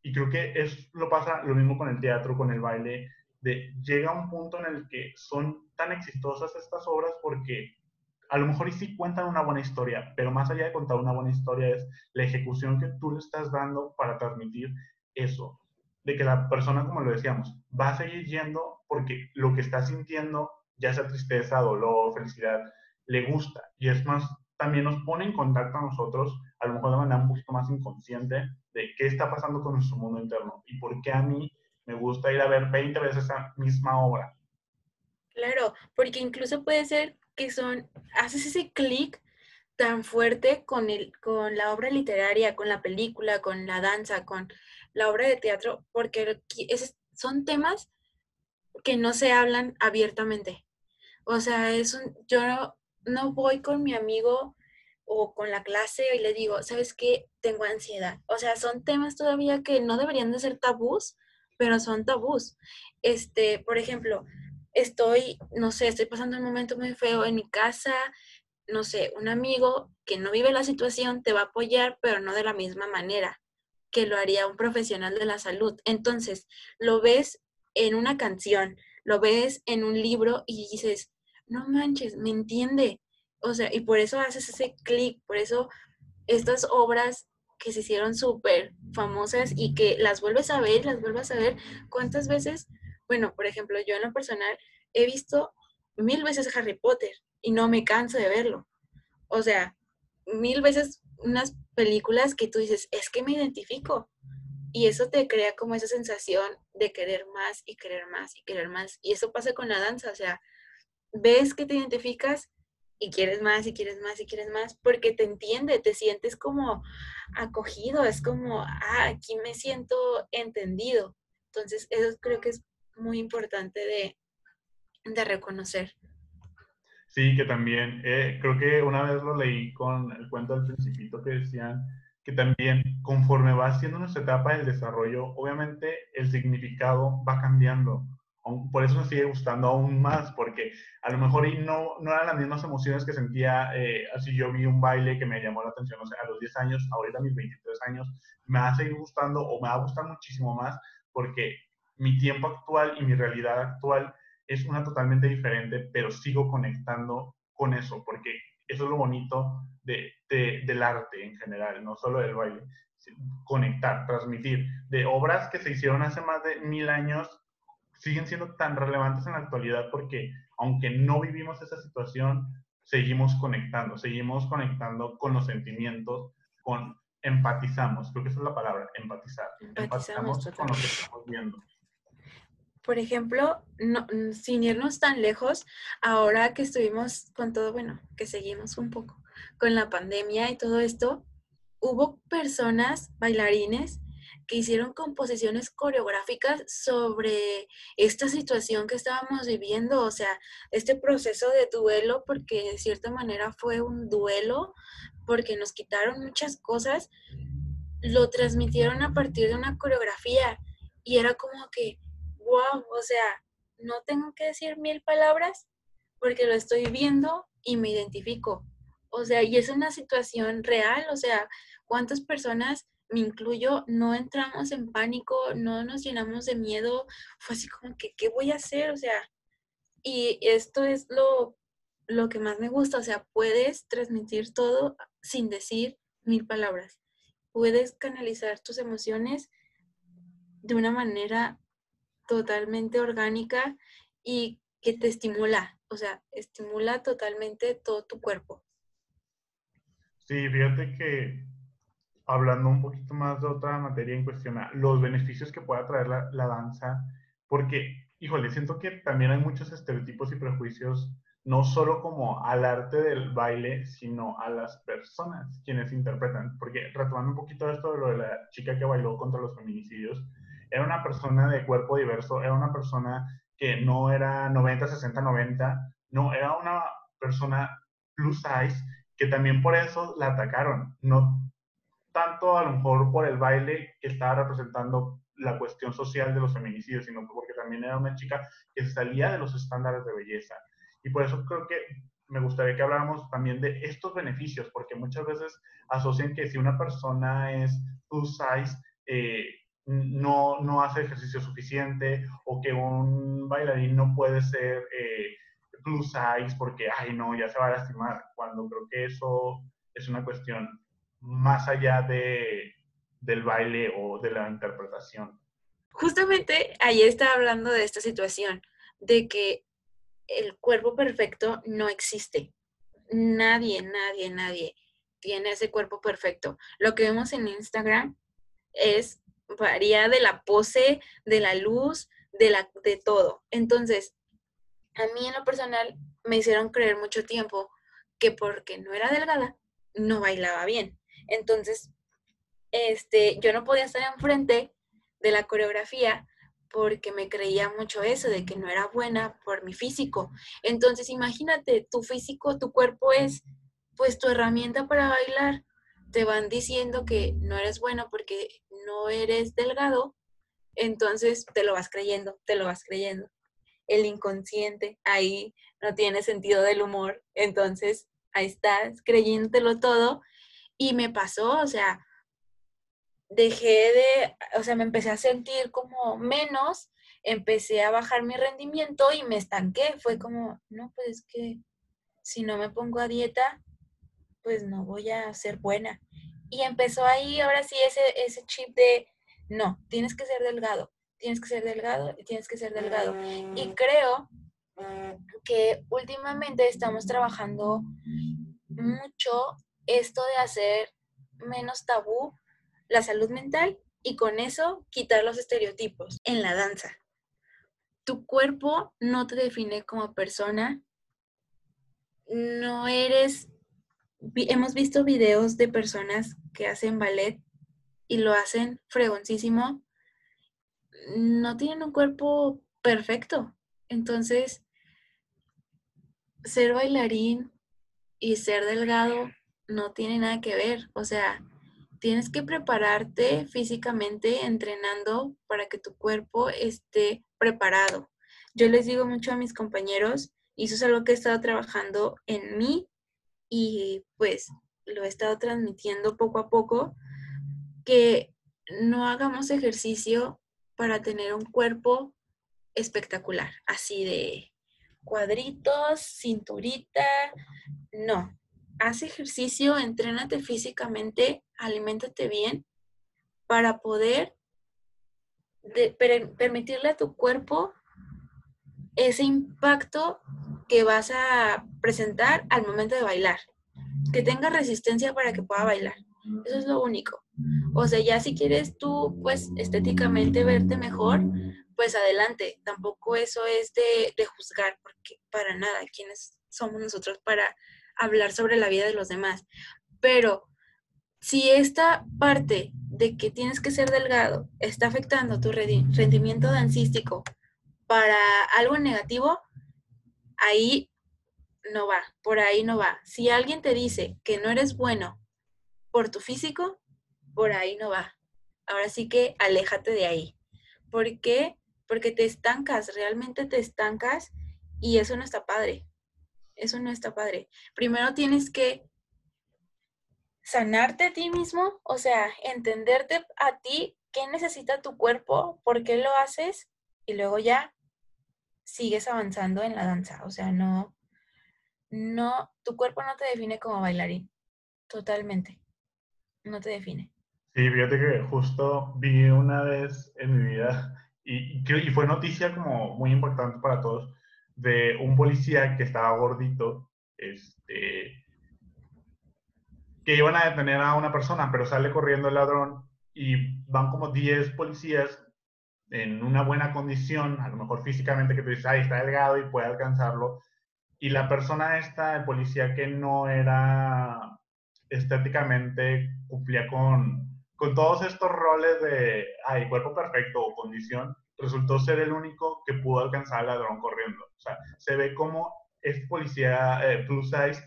y creo que es lo pasa lo mismo con el teatro, con el baile, de llega un punto en el que son tan exitosas estas obras porque a lo mejor sí cuentan una buena historia, pero más allá de contar una buena historia es la ejecución que tú le estás dando para transmitir eso, de que la persona, como lo decíamos, va a seguir yendo porque lo que está sintiendo, ya sea tristeza, dolor, felicidad, le gusta. Y es más, también nos pone en contacto a nosotros, a lo mejor de manera un poquito más inconsciente, de qué está pasando con nuestro mundo interno y por qué a mí me gusta ir a ver 20 veces esa misma obra. Claro, porque incluso puede ser que son, haces ese clic tan fuerte con, el, con la obra literaria, con la película, con la danza, con la obra de teatro, porque son temas que no se hablan abiertamente. O sea, es un, yo no voy con mi amigo o con la clase y le digo, ¿sabes qué? Tengo ansiedad. O sea, son temas todavía que no deberían de ser tabús, pero son tabús. Este, por ejemplo, estoy, no sé, estoy pasando un momento muy feo en mi casa, no sé, un amigo que no vive la situación te va a apoyar, pero no de la misma manera que lo haría un profesional de la salud. Entonces, lo ves en una canción, lo ves en un libro y dices, no manches, me entiende. O sea, y por eso haces ese clic, por eso estas obras que se hicieron súper famosas y que las vuelves a ver, las vuelves a ver, ¿cuántas veces? Bueno, por ejemplo, yo en lo personal he visto mil veces Harry Potter y no me canso de verlo. O sea, mil veces unas películas que tú dices, es que me identifico. Y eso te crea como esa sensación de querer más y querer más y querer más. Y eso pasa con la danza, o sea, ves que te identificas y quieres más y quieres más y quieres más porque te entiende, te sientes como acogido, es como, ah, aquí me siento entendido. Entonces, eso creo que es muy importante de, de reconocer. Sí, que también, eh, creo que una vez lo leí con el cuento del principito que decían que también conforme va siendo nuestra etapa del desarrollo, obviamente el significado va cambiando por eso me sigue gustando aún más, porque a lo mejor y no, no eran las mismas emociones que sentía, eh, así yo vi un baile que me llamó la atención, o sea, a los 10 años, ahorita a mis 23 años, me va a seguir gustando o me va a gustar muchísimo más, porque mi tiempo actual y mi realidad actual es una totalmente diferente, pero sigo conectando con eso, porque eso es lo bonito de, de, del arte en general, no solo del baile, conectar, transmitir, de obras que se hicieron hace más de mil años siguen siendo tan relevantes en la actualidad porque aunque no vivimos esa situación, seguimos conectando, seguimos conectando con los sentimientos, con empatizamos, creo que esa es la palabra, empatizar. Empatizamos, con lo que estamos viendo. Por ejemplo, no, sin irnos tan lejos, ahora que estuvimos con todo, bueno, que seguimos un poco con la pandemia y todo esto, hubo personas, bailarines, que hicieron composiciones coreográficas sobre esta situación que estábamos viviendo, o sea, este proceso de duelo, porque de cierta manera fue un duelo, porque nos quitaron muchas cosas, lo transmitieron a partir de una coreografía y era como que, wow, o sea, no tengo que decir mil palabras porque lo estoy viendo y me identifico. O sea, y es una situación real, o sea, ¿cuántas personas me incluyo, no entramos en pánico, no nos llenamos de miedo, fue así como que, ¿qué voy a hacer? O sea, y esto es lo, lo que más me gusta, o sea, puedes transmitir todo sin decir mil palabras, puedes canalizar tus emociones de una manera totalmente orgánica y que te estimula, o sea, estimula totalmente todo tu cuerpo. Sí, fíjate que hablando un poquito más de otra materia en cuestión, los beneficios que pueda traer la, la, danza, porque, híjole, siento que también hay muchos estereotipos y prejuicios, no solo como al arte del baile, sino a las personas quienes interpretan, porque retomando un poquito esto de lo de la chica que bailó contra los feminicidios, era una persona de cuerpo diverso, era una persona que no era 90, 60, 90, no, era una persona plus size que también por eso la atacaron. No tanto a lo mejor por el baile que estaba representando la cuestión social de los feminicidios, sino porque también era una chica que salía de los estándares de belleza. Y por eso creo que me gustaría que habláramos también de estos beneficios, porque muchas veces asocian que si una persona es plus size, eh, no, no hace ejercicio suficiente o que un bailarín no puede ser eh, plus size porque, ay, no, ya se va a lastimar, cuando creo que eso es una cuestión más allá de, del baile o de la interpretación. Justamente ayer estaba hablando de esta situación, de que el cuerpo perfecto no existe. Nadie, nadie, nadie tiene ese cuerpo perfecto. Lo que vemos en Instagram es varía de la pose, de la luz, de la de todo. Entonces, a mí en lo personal me hicieron creer mucho tiempo que porque no era delgada, no bailaba bien. Entonces, este, yo no podía estar enfrente de la coreografía porque me creía mucho eso, de que no era buena por mi físico. Entonces, imagínate, tu físico, tu cuerpo es pues tu herramienta para bailar. Te van diciendo que no eres bueno porque no eres delgado, entonces te lo vas creyendo, te lo vas creyendo. El inconsciente ahí no tiene sentido del humor, entonces ahí estás creyéndotelo todo y me pasó, o sea, dejé de, o sea, me empecé a sentir como menos, empecé a bajar mi rendimiento y me estanqué. Fue como, no, pues es que si no me pongo a dieta, pues no voy a ser buena. Y empezó ahí, ahora sí, ese, ese chip de, no, tienes que ser delgado, tienes que ser delgado y tienes que ser delgado. Y creo que últimamente estamos trabajando mucho esto de hacer menos tabú la salud mental y con eso quitar los estereotipos en la danza. Tu cuerpo no te define como persona, no eres, hemos visto videos de personas que hacen ballet y lo hacen fregoncísimo, no tienen un cuerpo perfecto. Entonces, ser bailarín y ser delgado no tiene nada que ver. O sea, tienes que prepararte físicamente entrenando para que tu cuerpo esté preparado. Yo les digo mucho a mis compañeros, y eso es algo que he estado trabajando en mí y pues lo he estado transmitiendo poco a poco, que no hagamos ejercicio para tener un cuerpo espectacular, así de cuadritos, cinturita, no, haz ejercicio, entrénate físicamente, aliméntate bien para poder permitirle a tu cuerpo ese impacto que vas a presentar al momento de bailar. Que tenga resistencia para que pueda bailar. Eso es lo único. O sea, ya si quieres tú, pues, estéticamente verte mejor, pues adelante. Tampoco eso es de, de juzgar, porque para nada, ¿quiénes somos nosotros para hablar sobre la vida de los demás. Pero si esta parte de que tienes que ser delgado está afectando tu rendimiento dancístico para algo negativo, ahí no va, por ahí no va. Si alguien te dice que no eres bueno por tu físico, por ahí no va. Ahora sí que aléjate de ahí. ¿Por qué? Porque te estancas, realmente te estancas y eso no está padre. Eso no está padre. Primero tienes que sanarte a ti mismo, o sea, entenderte a ti qué necesita tu cuerpo, por qué lo haces y luego ya sigues avanzando en la danza. O sea, no, no, tu cuerpo no te define como bailarín, totalmente. No te define. Sí, fíjate que justo vi una vez en mi vida y, y fue noticia como muy importante para todos de un policía que estaba gordito, este, que iban a detener a una persona, pero sale corriendo el ladrón y van como 10 policías en una buena condición, a lo mejor físicamente, que tú dices, ay, está delgado y puede alcanzarlo. Y la persona esta, el policía que no era estéticamente, cumplía con, con todos estos roles de, ay, cuerpo perfecto o condición, resultó ser el único que pudo alcanzar al ladrón corriendo. O sea, se ve como este policía eh, plus size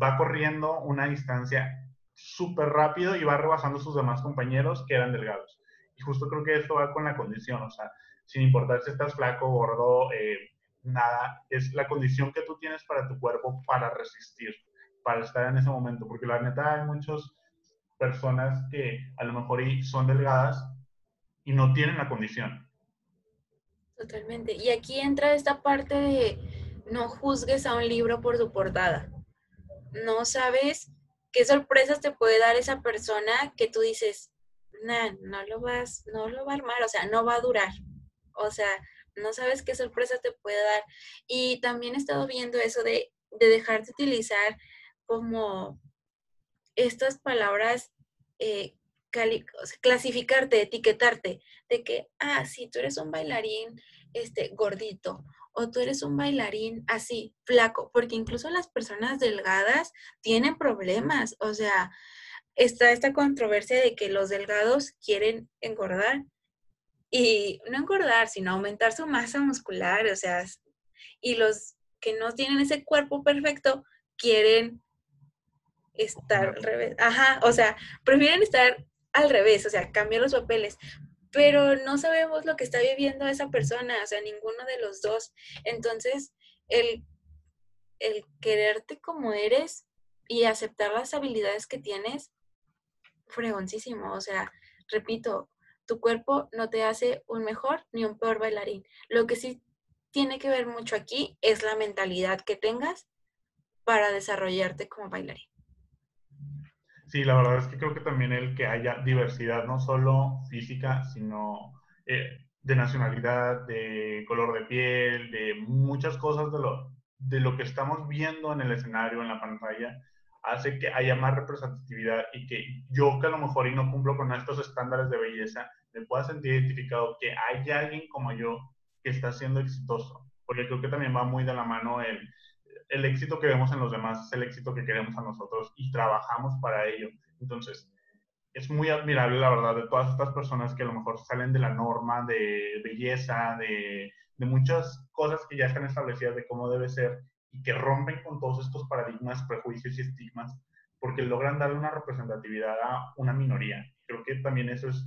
va corriendo una distancia súper rápido y va rebasando a sus demás compañeros que eran delgados. Y justo creo que esto va con la condición, o sea, sin importar si estás flaco, gordo, eh, nada, es la condición que tú tienes para tu cuerpo para resistir, para estar en ese momento, porque la neta hay muchas personas que a lo mejor son delgadas y no tienen la condición. Totalmente. Y aquí entra esta parte de no juzgues a un libro por su portada. No sabes qué sorpresas te puede dar esa persona que tú dices, nah, no lo vas, no lo va a armar, o sea, no va a durar. O sea, no sabes qué sorpresas te puede dar. Y también he estado viendo eso de, de dejar de utilizar como estas palabras, eh, clasificarte, etiquetarte, de que, ah, sí, tú eres un bailarín este, gordito o tú eres un bailarín así, flaco, porque incluso las personas delgadas tienen problemas, o sea, está esta controversia de que los delgados quieren engordar y no engordar, sino aumentar su masa muscular, o sea, y los que no tienen ese cuerpo perfecto quieren estar al revés. Ajá, o sea, prefieren estar al revés, o sea, cambiar los papeles, pero no sabemos lo que está viviendo esa persona, o sea, ninguno de los dos. Entonces, el, el quererte como eres y aceptar las habilidades que tienes, fregoncísimo, o sea, repito, tu cuerpo no te hace un mejor ni un peor bailarín. Lo que sí tiene que ver mucho aquí es la mentalidad que tengas para desarrollarte como bailarín. Sí, la verdad es que creo que también el que haya diversidad, no solo física, sino eh, de nacionalidad, de color de piel, de muchas cosas de lo, de lo que estamos viendo en el escenario, en la pantalla, hace que haya más representatividad y que yo que a lo mejor y no cumplo con estos estándares de belleza, me pueda sentir identificado que hay alguien como yo que está siendo exitoso. Porque creo que también va muy de la mano el, el éxito que vemos en los demás es el éxito que queremos a nosotros y trabajamos para ello. Entonces, es muy admirable, la verdad, de todas estas personas que a lo mejor salen de la norma de belleza, de, de muchas cosas que ya están establecidas de cómo debe ser y que rompen con todos estos paradigmas, prejuicios y estigmas, porque logran darle una representatividad a una minoría. Creo que también eso es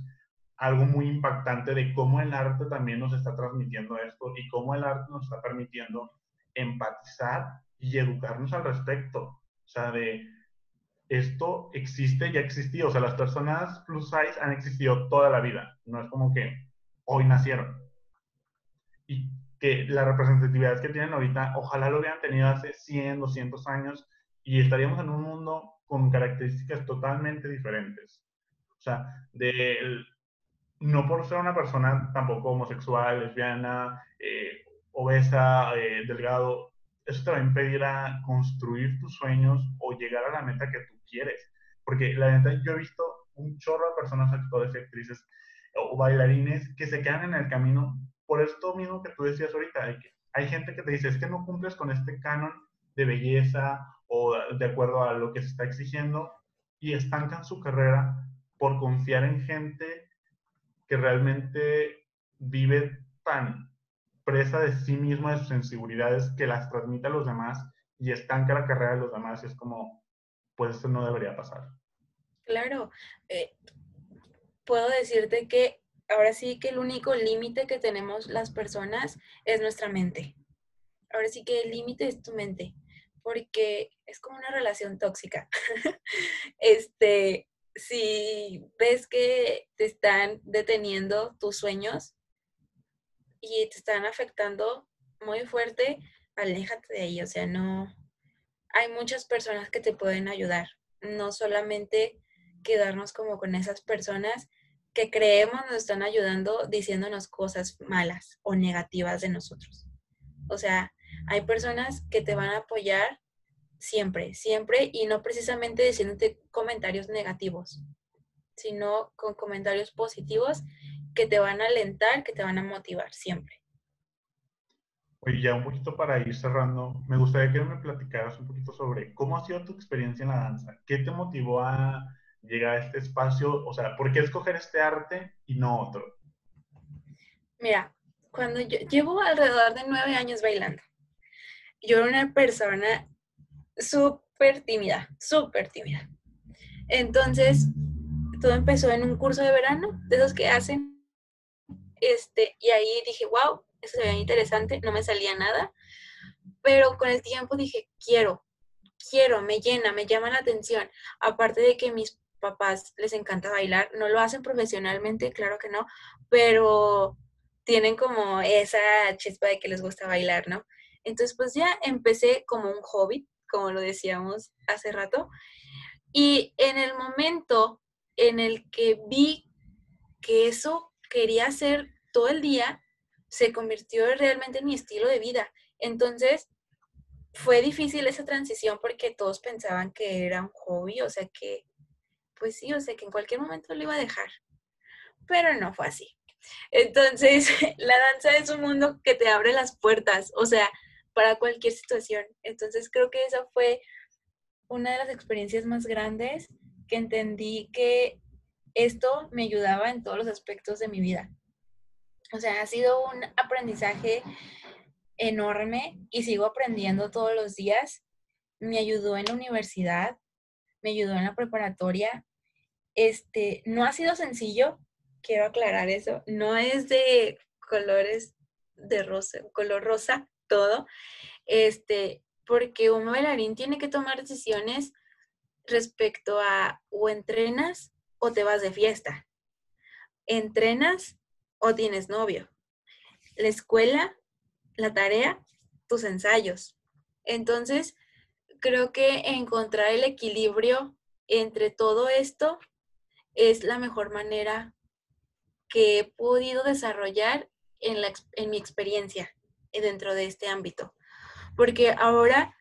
algo muy impactante de cómo el arte también nos está transmitiendo esto y cómo el arte nos está permitiendo empatizar y educarnos al respecto. O sea, de esto existe, ya existió. O sea, las personas plus size han existido toda la vida. No es como que hoy nacieron. Y que la representatividad que tienen ahorita, ojalá lo hubieran tenido hace 100, 200 años y estaríamos en un mundo con características totalmente diferentes. O sea, de, no por ser una persona tampoco homosexual, lesbiana, eh, obesa, eh, delgado, eso te va a impedir a construir tus sueños o llegar a la meta que tú quieres. Porque la neta, yo he visto un chorro de personas, actores y actrices o bailarines que se quedan en el camino por esto mismo que tú decías ahorita. Hay, hay gente que te dice, es que no cumples con este canon de belleza o de acuerdo a lo que se está exigiendo y estancan su carrera por confiar en gente que realmente vive tan presa de sí misma, de sus sensibilidades, que las transmite a los demás y estanca la carrera de los demás. Y es como, pues esto no debería pasar. Claro. Eh, puedo decirte que ahora sí que el único límite que tenemos las personas es nuestra mente. Ahora sí que el límite es tu mente, porque es como una relación tóxica. este, si ves que te están deteniendo tus sueños, y te están afectando muy fuerte, aléjate de ahí. O sea, no. Hay muchas personas que te pueden ayudar. No solamente quedarnos como con esas personas que creemos nos están ayudando diciéndonos cosas malas o negativas de nosotros. O sea, hay personas que te van a apoyar siempre, siempre y no precisamente diciéndote comentarios negativos, sino con comentarios positivos que te van a alentar, que te van a motivar siempre. Oye, ya un poquito para ir cerrando, me gustaría que me platicaras un poquito sobre cómo ha sido tu experiencia en la danza. ¿Qué te motivó a llegar a este espacio? O sea, ¿por qué escoger este arte y no otro? Mira, cuando yo llevo alrededor de nueve años bailando, yo era una persona súper tímida, súper tímida. Entonces, todo empezó en un curso de verano, de esos que hacen, este, y ahí dije, wow, eso se veía interesante, no me salía nada, pero con el tiempo dije, quiero, quiero, me llena, me llama la atención, aparte de que mis papás les encanta bailar, no lo hacen profesionalmente, claro que no, pero tienen como esa chispa de que les gusta bailar, ¿no? Entonces, pues ya empecé como un hobby, como lo decíamos hace rato, y en el momento en el que vi que eso quería hacer todo el día, se convirtió realmente en mi estilo de vida. Entonces, fue difícil esa transición porque todos pensaban que era un hobby, o sea que, pues sí, o sea que en cualquier momento lo iba a dejar. Pero no fue así. Entonces, la danza es un mundo que te abre las puertas, o sea, para cualquier situación. Entonces, creo que esa fue una de las experiencias más grandes que entendí que esto me ayudaba en todos los aspectos de mi vida. O sea, ha sido un aprendizaje enorme y sigo aprendiendo todos los días. Me ayudó en la universidad, me ayudó en la preparatoria. Este, no ha sido sencillo, quiero aclarar eso. No es de colores de rosa, color rosa, todo. Este, porque un bailarín tiene que tomar decisiones respecto a o entrenas o te vas de fiesta. Entrenas o tienes novio. La escuela, la tarea, tus ensayos. Entonces, creo que encontrar el equilibrio entre todo esto es la mejor manera que he podido desarrollar en, la, en mi experiencia dentro de este ámbito. Porque ahora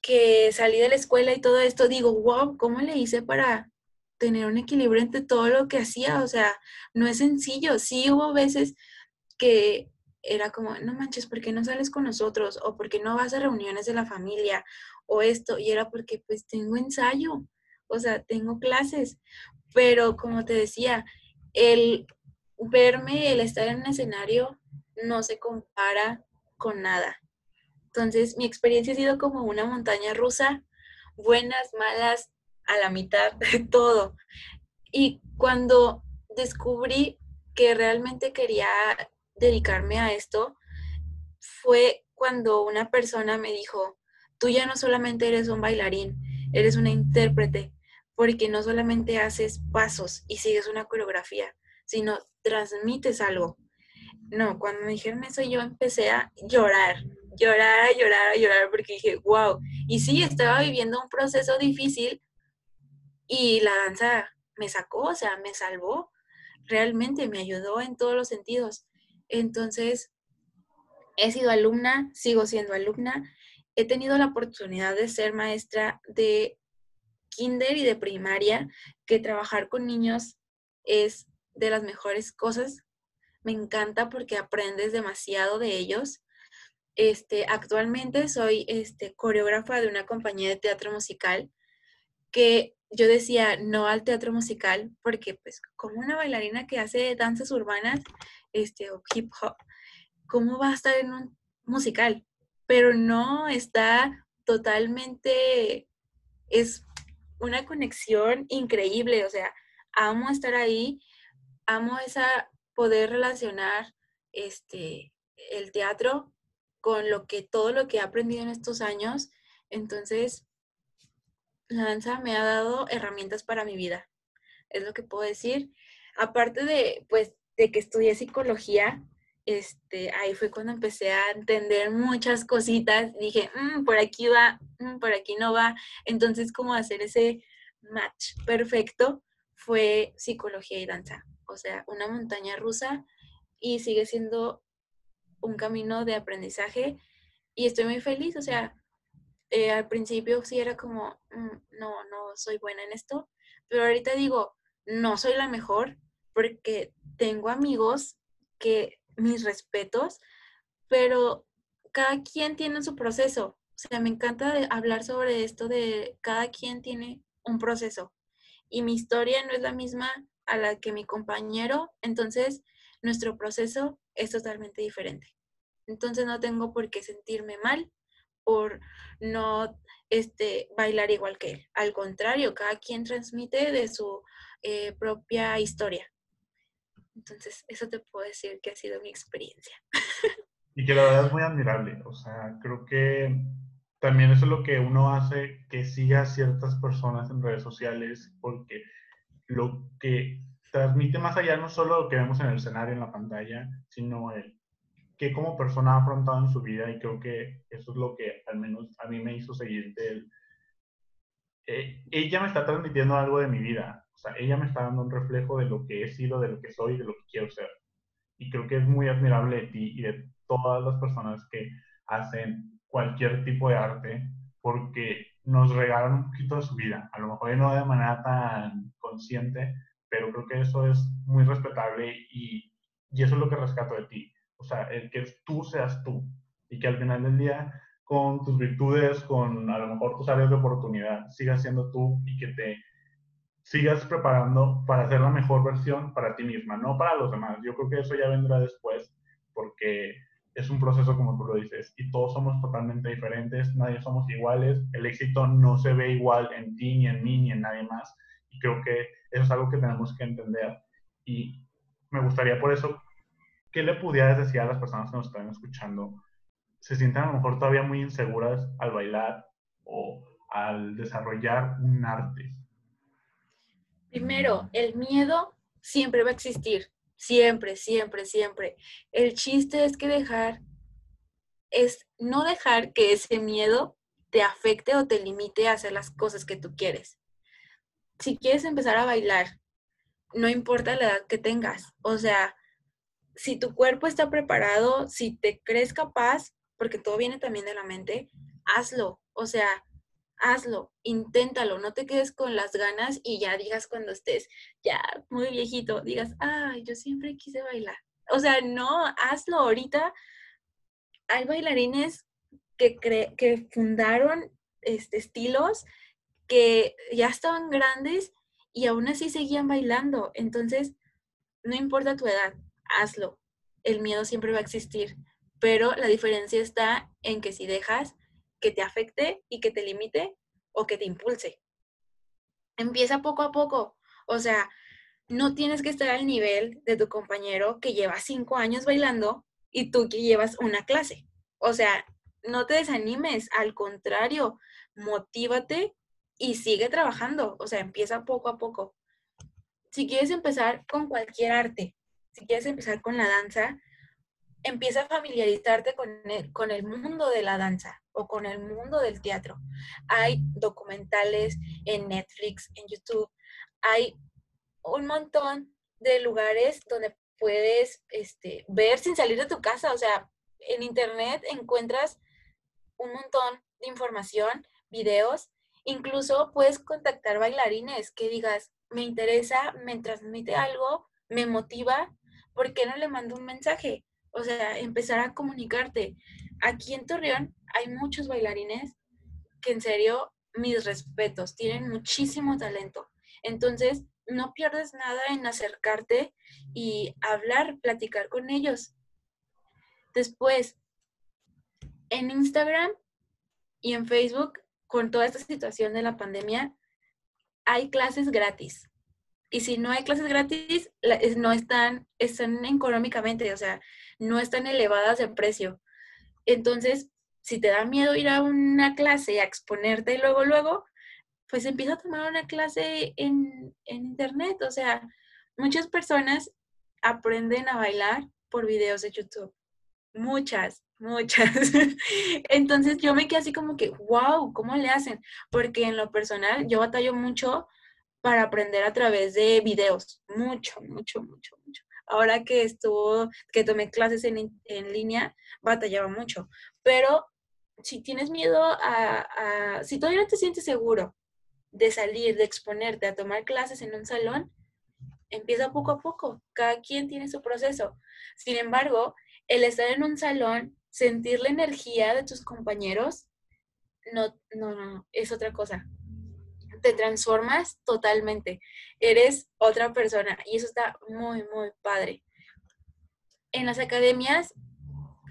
que salí de la escuela y todo esto, digo, wow, ¿cómo le hice para tener un equilibrio entre todo lo que hacía? O sea, no es sencillo. Sí hubo veces que era como, no manches, ¿por qué no sales con nosotros? O ¿por qué no vas a reuniones de la familia? O esto, y era porque pues tengo ensayo, o sea, tengo clases. Pero como te decía, el verme, el estar en un escenario, no se compara con nada. Entonces, mi experiencia ha sido como una montaña rusa, buenas, malas, a la mitad, de todo. Y cuando descubrí que realmente quería dedicarme a esto, fue cuando una persona me dijo, tú ya no solamente eres un bailarín, eres una intérprete, porque no solamente haces pasos y sigues una coreografía, sino transmites algo. No, cuando me dijeron eso yo empecé a llorar, llorar, llorar, llorar, porque dije, wow. Y sí, estaba viviendo un proceso difícil y la danza me sacó, o sea, me salvó, realmente me ayudó en todos los sentidos. Entonces, he sido alumna, sigo siendo alumna, he tenido la oportunidad de ser maestra de kinder y de primaria, que trabajar con niños es de las mejores cosas. Me encanta porque aprendes demasiado de ellos. Este, actualmente soy este, coreógrafa de una compañía de teatro musical que yo decía no al teatro musical porque pues como una bailarina que hace danzas urbanas este, o hip hop, ¿cómo va a estar en un musical? Pero no está totalmente, es una conexión increíble, o sea, amo estar ahí amo esa poder relacionar este el teatro con lo que todo lo que he aprendido en estos años. Entonces, danza me ha dado herramientas para mi vida. Es lo que puedo decir. Aparte de pues de que estudié psicología, este, ahí fue cuando empecé a entender muchas cositas. Dije, mm, por aquí va, mm, por aquí no va. Entonces, como hacer ese match perfecto fue psicología y danza o sea, una montaña rusa y sigue siendo un camino de aprendizaje y estoy muy feliz, o sea, eh, al principio sí era como, mm, no, no soy buena en esto, pero ahorita digo, no soy la mejor porque tengo amigos que mis respetos, pero cada quien tiene su proceso. O sea, me encanta hablar sobre esto de cada quien tiene un proceso y mi historia no es la misma a la que mi compañero, entonces nuestro proceso es totalmente diferente. Entonces no tengo por qué sentirme mal por no este, bailar igual que él. Al contrario, cada quien transmite de su, eh, propia historia. Entonces, eso te puedo decir que ha sido mi experiencia. Y que la verdad es muy admirable. O sea, creo que también eso es lo que uno hace que siga a ciertas personas en redes sociales, porque lo que transmite más allá no solo lo que vemos en el escenario, en la pantalla, sino el que como persona ha afrontado en su vida y creo que eso es lo que al menos a mí me hizo seguir de él. Eh, ella me está transmitiendo algo de mi vida, o sea, ella me está dando un reflejo de lo que he sido, de lo que soy, de lo que quiero ser. Y creo que es muy admirable de ti y de todas las personas que hacen cualquier tipo de arte porque nos regalan un poquito de su vida. A lo mejor no de manera tan consciente, pero creo que eso es muy respetable y, y eso es lo que rescato de ti. O sea, el que tú seas tú y que al final del día, con tus virtudes, con a lo mejor tus áreas de oportunidad, sigas siendo tú y que te sigas preparando para ser la mejor versión para ti misma, no para los demás. Yo creo que eso ya vendrá después porque es un proceso como tú lo dices y todos somos totalmente diferentes, nadie somos iguales, el éxito no se ve igual en ti, ni en mí, ni en nadie más y creo que eso es algo que tenemos que entender y me gustaría por eso, ¿qué le pudieras decir a las personas que nos están escuchando? Se sienten a lo mejor todavía muy inseguras al bailar o al desarrollar un arte. Primero, el miedo siempre va a existir, siempre, siempre, siempre. El chiste es que dejar, es no dejar que ese miedo te afecte o te limite a hacer las cosas que tú quieres. Si quieres empezar a bailar, no importa la edad que tengas, o sea, si tu cuerpo está preparado, si te crees capaz, porque todo viene también de la mente, hazlo. O sea, hazlo, inténtalo, no te quedes con las ganas y ya digas cuando estés ya muy viejito, digas, ay, yo siempre quise bailar. O sea, no, hazlo ahorita. Hay bailarines que, que fundaron este, estilos que ya estaban grandes y aún así seguían bailando. Entonces, no importa tu edad, hazlo. El miedo siempre va a existir, pero la diferencia está en que si dejas que te afecte y que te limite o que te impulse. Empieza poco a poco. O sea, no tienes que estar al nivel de tu compañero que lleva cinco años bailando y tú que llevas una clase. O sea, no te desanimes, al contrario, motívate y sigue trabajando. O sea, empieza poco a poco. Si quieres empezar con cualquier arte, si quieres empezar con la danza, empieza a familiarizarte con el, con el mundo de la danza o con el mundo del teatro. Hay documentales en Netflix, en YouTube, hay un montón de lugares donde puedes este, ver sin salir de tu casa. O sea, en internet encuentras un montón de información, videos, incluso puedes contactar bailarines que digas, me interesa, me transmite algo, me motiva, ¿por qué no le mando un mensaje? O sea, empezar a comunicarte. Aquí en Torreón hay muchos bailarines que en serio, mis respetos, tienen muchísimo talento. Entonces, no pierdes nada en acercarte y hablar, platicar con ellos. Después, en Instagram y en Facebook, con toda esta situación de la pandemia, hay clases gratis. Y si no hay clases gratis, no están, están económicamente, o sea, no están elevadas de precio. Entonces, si te da miedo ir a una clase y a exponerte luego, luego, pues empieza a tomar una clase en, en internet. O sea, muchas personas aprenden a bailar por videos de YouTube. Muchas, muchas. Entonces yo me quedé así como que, wow, ¿cómo le hacen? Porque en lo personal yo batallo mucho para aprender a través de videos. Mucho, mucho, mucho, mucho ahora que estuvo, que tomé clases en, en línea, batallaba mucho. Pero si tienes miedo a, si todavía no te sientes seguro de salir, de exponerte, a tomar clases en un salón, empieza poco a poco. Cada quien tiene su proceso. Sin embargo, el estar en un salón, sentir la energía de tus compañeros, no, no, no, es otra cosa te transformas totalmente. Eres otra persona y eso está muy, muy padre. En las academias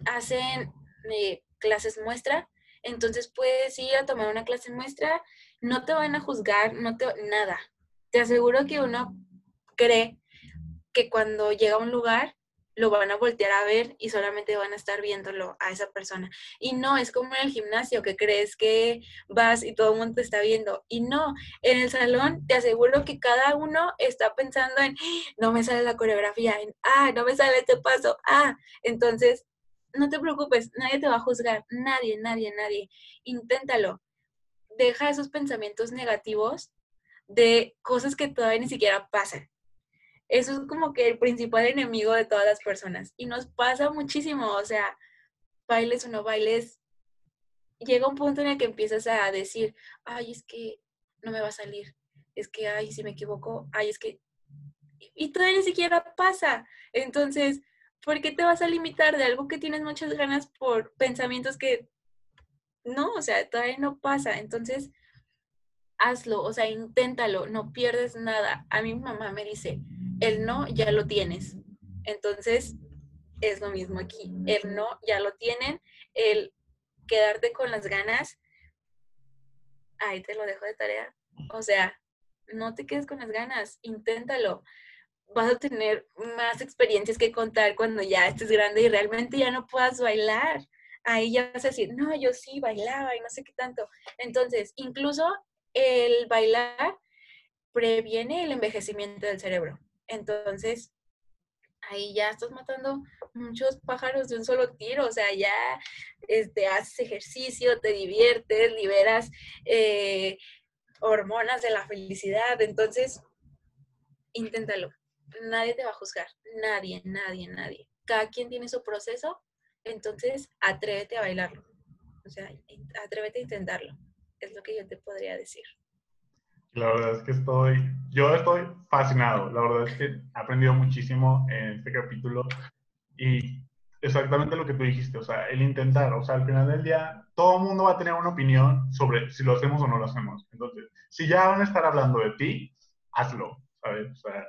hacen eh, clases muestra, entonces puedes ir a tomar una clase muestra, no te van a juzgar, no te, nada. te aseguro que uno cree que cuando llega a un lugar lo van a voltear a ver y solamente van a estar viéndolo a esa persona. Y no, es como en el gimnasio que crees que vas y todo el mundo te está viendo. Y no, en el salón te aseguro que cada uno está pensando en, no me sale la coreografía, en, ah, no me sale este paso, ah, entonces, no te preocupes, nadie te va a juzgar, nadie, nadie, nadie. Inténtalo. Deja esos pensamientos negativos de cosas que todavía ni siquiera pasan eso es como que el principal enemigo de todas las personas. Y nos pasa muchísimo, o sea, bailes o no bailes, llega un punto en el que empiezas a decir, ay, es que no me va a salir, es que, ay, si me equivoco, ay, es que... Y todavía ni siquiera pasa. Entonces, ¿por qué te vas a limitar de algo que tienes muchas ganas por pensamientos que no, o sea, todavía no pasa? Entonces, hazlo, o sea, inténtalo, no pierdes nada. A mi mamá me dice, el no ya lo tienes. Entonces, es lo mismo aquí. El no ya lo tienen. El quedarte con las ganas, ahí te lo dejo de tarea. O sea, no te quedes con las ganas, inténtalo. Vas a tener más experiencias que contar cuando ya estés grande y realmente ya no puedas bailar. Ahí ya vas a decir, no, yo sí bailaba y no sé qué tanto. Entonces, incluso el bailar previene el envejecimiento del cerebro. Entonces, ahí ya estás matando muchos pájaros de un solo tiro, o sea, ya este, haces ejercicio, te diviertes, liberas eh, hormonas de la felicidad, entonces, inténtalo. Nadie te va a juzgar, nadie, nadie, nadie. Cada quien tiene su proceso, entonces atrévete a bailarlo. O sea, atrévete a intentarlo. Es lo que yo te podría decir. La verdad es que estoy, yo estoy fascinado. La verdad es que he aprendido muchísimo en este capítulo y exactamente lo que tú dijiste, o sea, el intentar, o sea, al final del día, todo el mundo va a tener una opinión sobre si lo hacemos o no lo hacemos. Entonces, si ya van a estar hablando de ti, hazlo, ¿sabes? O sea,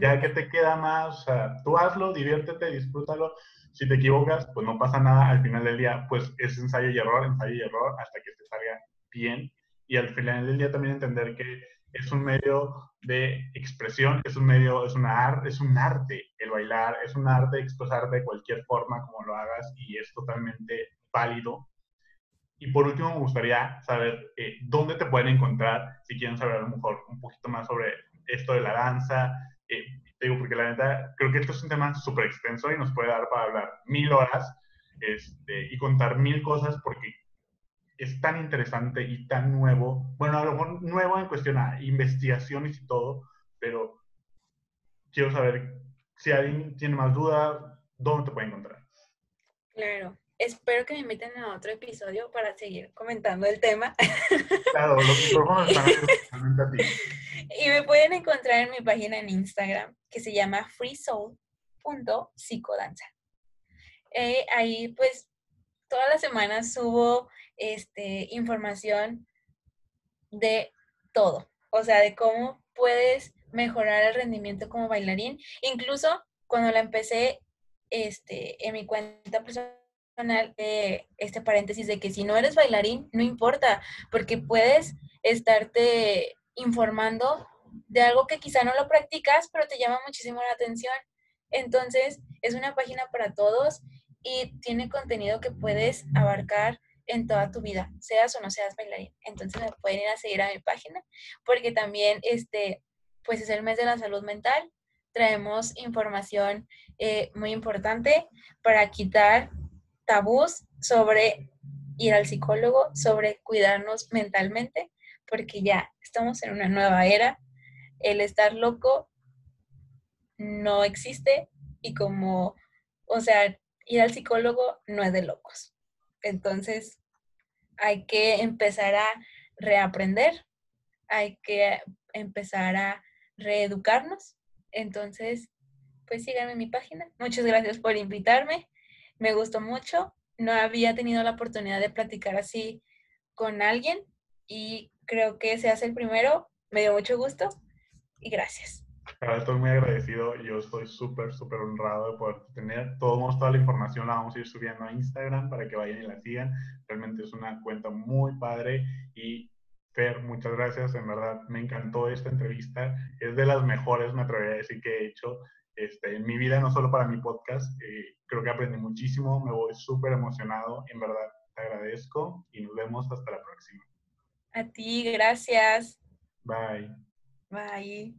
ya que te queda más, o sea, tú hazlo, diviértete, disfrútalo. Si te equivocas, pues no pasa nada. Al final del día, pues es ensayo y error, ensayo y error, hasta que te salga bien y al final del día también entender que es un medio de expresión, es un medio, es, una arte, es un arte el bailar, es un arte expresarte de cualquier forma como lo hagas y es totalmente válido. Y por último, me gustaría saber eh, dónde te pueden encontrar si quieren saber a lo mejor un poquito más sobre esto de la danza. Eh, te digo, porque la neta, creo que esto es un tema súper extenso y nos puede dar para hablar mil horas este, y contar mil cosas porque es tan interesante y tan nuevo, bueno, a lo mejor nuevo en cuestión a investigaciones y todo, pero quiero saber si alguien tiene más dudas, ¿dónde te puede encontrar? Claro, espero que me inviten a otro episodio para seguir comentando el tema. Claro, los micrófonos están a ti. Y me pueden encontrar en mi página en Instagram que se llama freesoul.psicodanza. Eh, ahí pues todas las semanas subo este, información de todo, o sea, de cómo puedes mejorar el rendimiento como bailarín. Incluso cuando la empecé este, en mi cuenta personal, eh, este paréntesis de que si no eres bailarín, no importa, porque puedes estarte informando de algo que quizá no lo practicas, pero te llama muchísimo la atención. Entonces, es una página para todos y tiene contenido que puedes abarcar en toda tu vida, seas o no seas bailarín. Entonces me pueden ir a seguir a mi página porque también este, pues es el mes de la salud mental. Traemos información eh, muy importante para quitar tabús sobre ir al psicólogo, sobre cuidarnos mentalmente, porque ya estamos en una nueva era. El estar loco no existe y como, o sea, ir al psicólogo no es de locos. Entonces, hay que empezar a reaprender, hay que empezar a reeducarnos. Entonces, pues síganme en mi página. Muchas gracias por invitarme. Me gustó mucho. No había tenido la oportunidad de platicar así con alguien y creo que se hace el primero. Me dio mucho gusto y gracias estoy muy agradecido. Yo estoy súper, súper honrado de poder tener. Todos, toda la información la vamos a ir subiendo a Instagram para que vayan y la sigan. Realmente es una cuenta muy padre y Fer, muchas gracias, en verdad me encantó esta entrevista, es de las mejores, me atrevería a decir, que he hecho este, en mi vida, no solo para mi podcast, eh, creo que aprendí muchísimo, me voy súper emocionado, en verdad te agradezco y nos vemos hasta la próxima. A ti, gracias. Bye. Bye.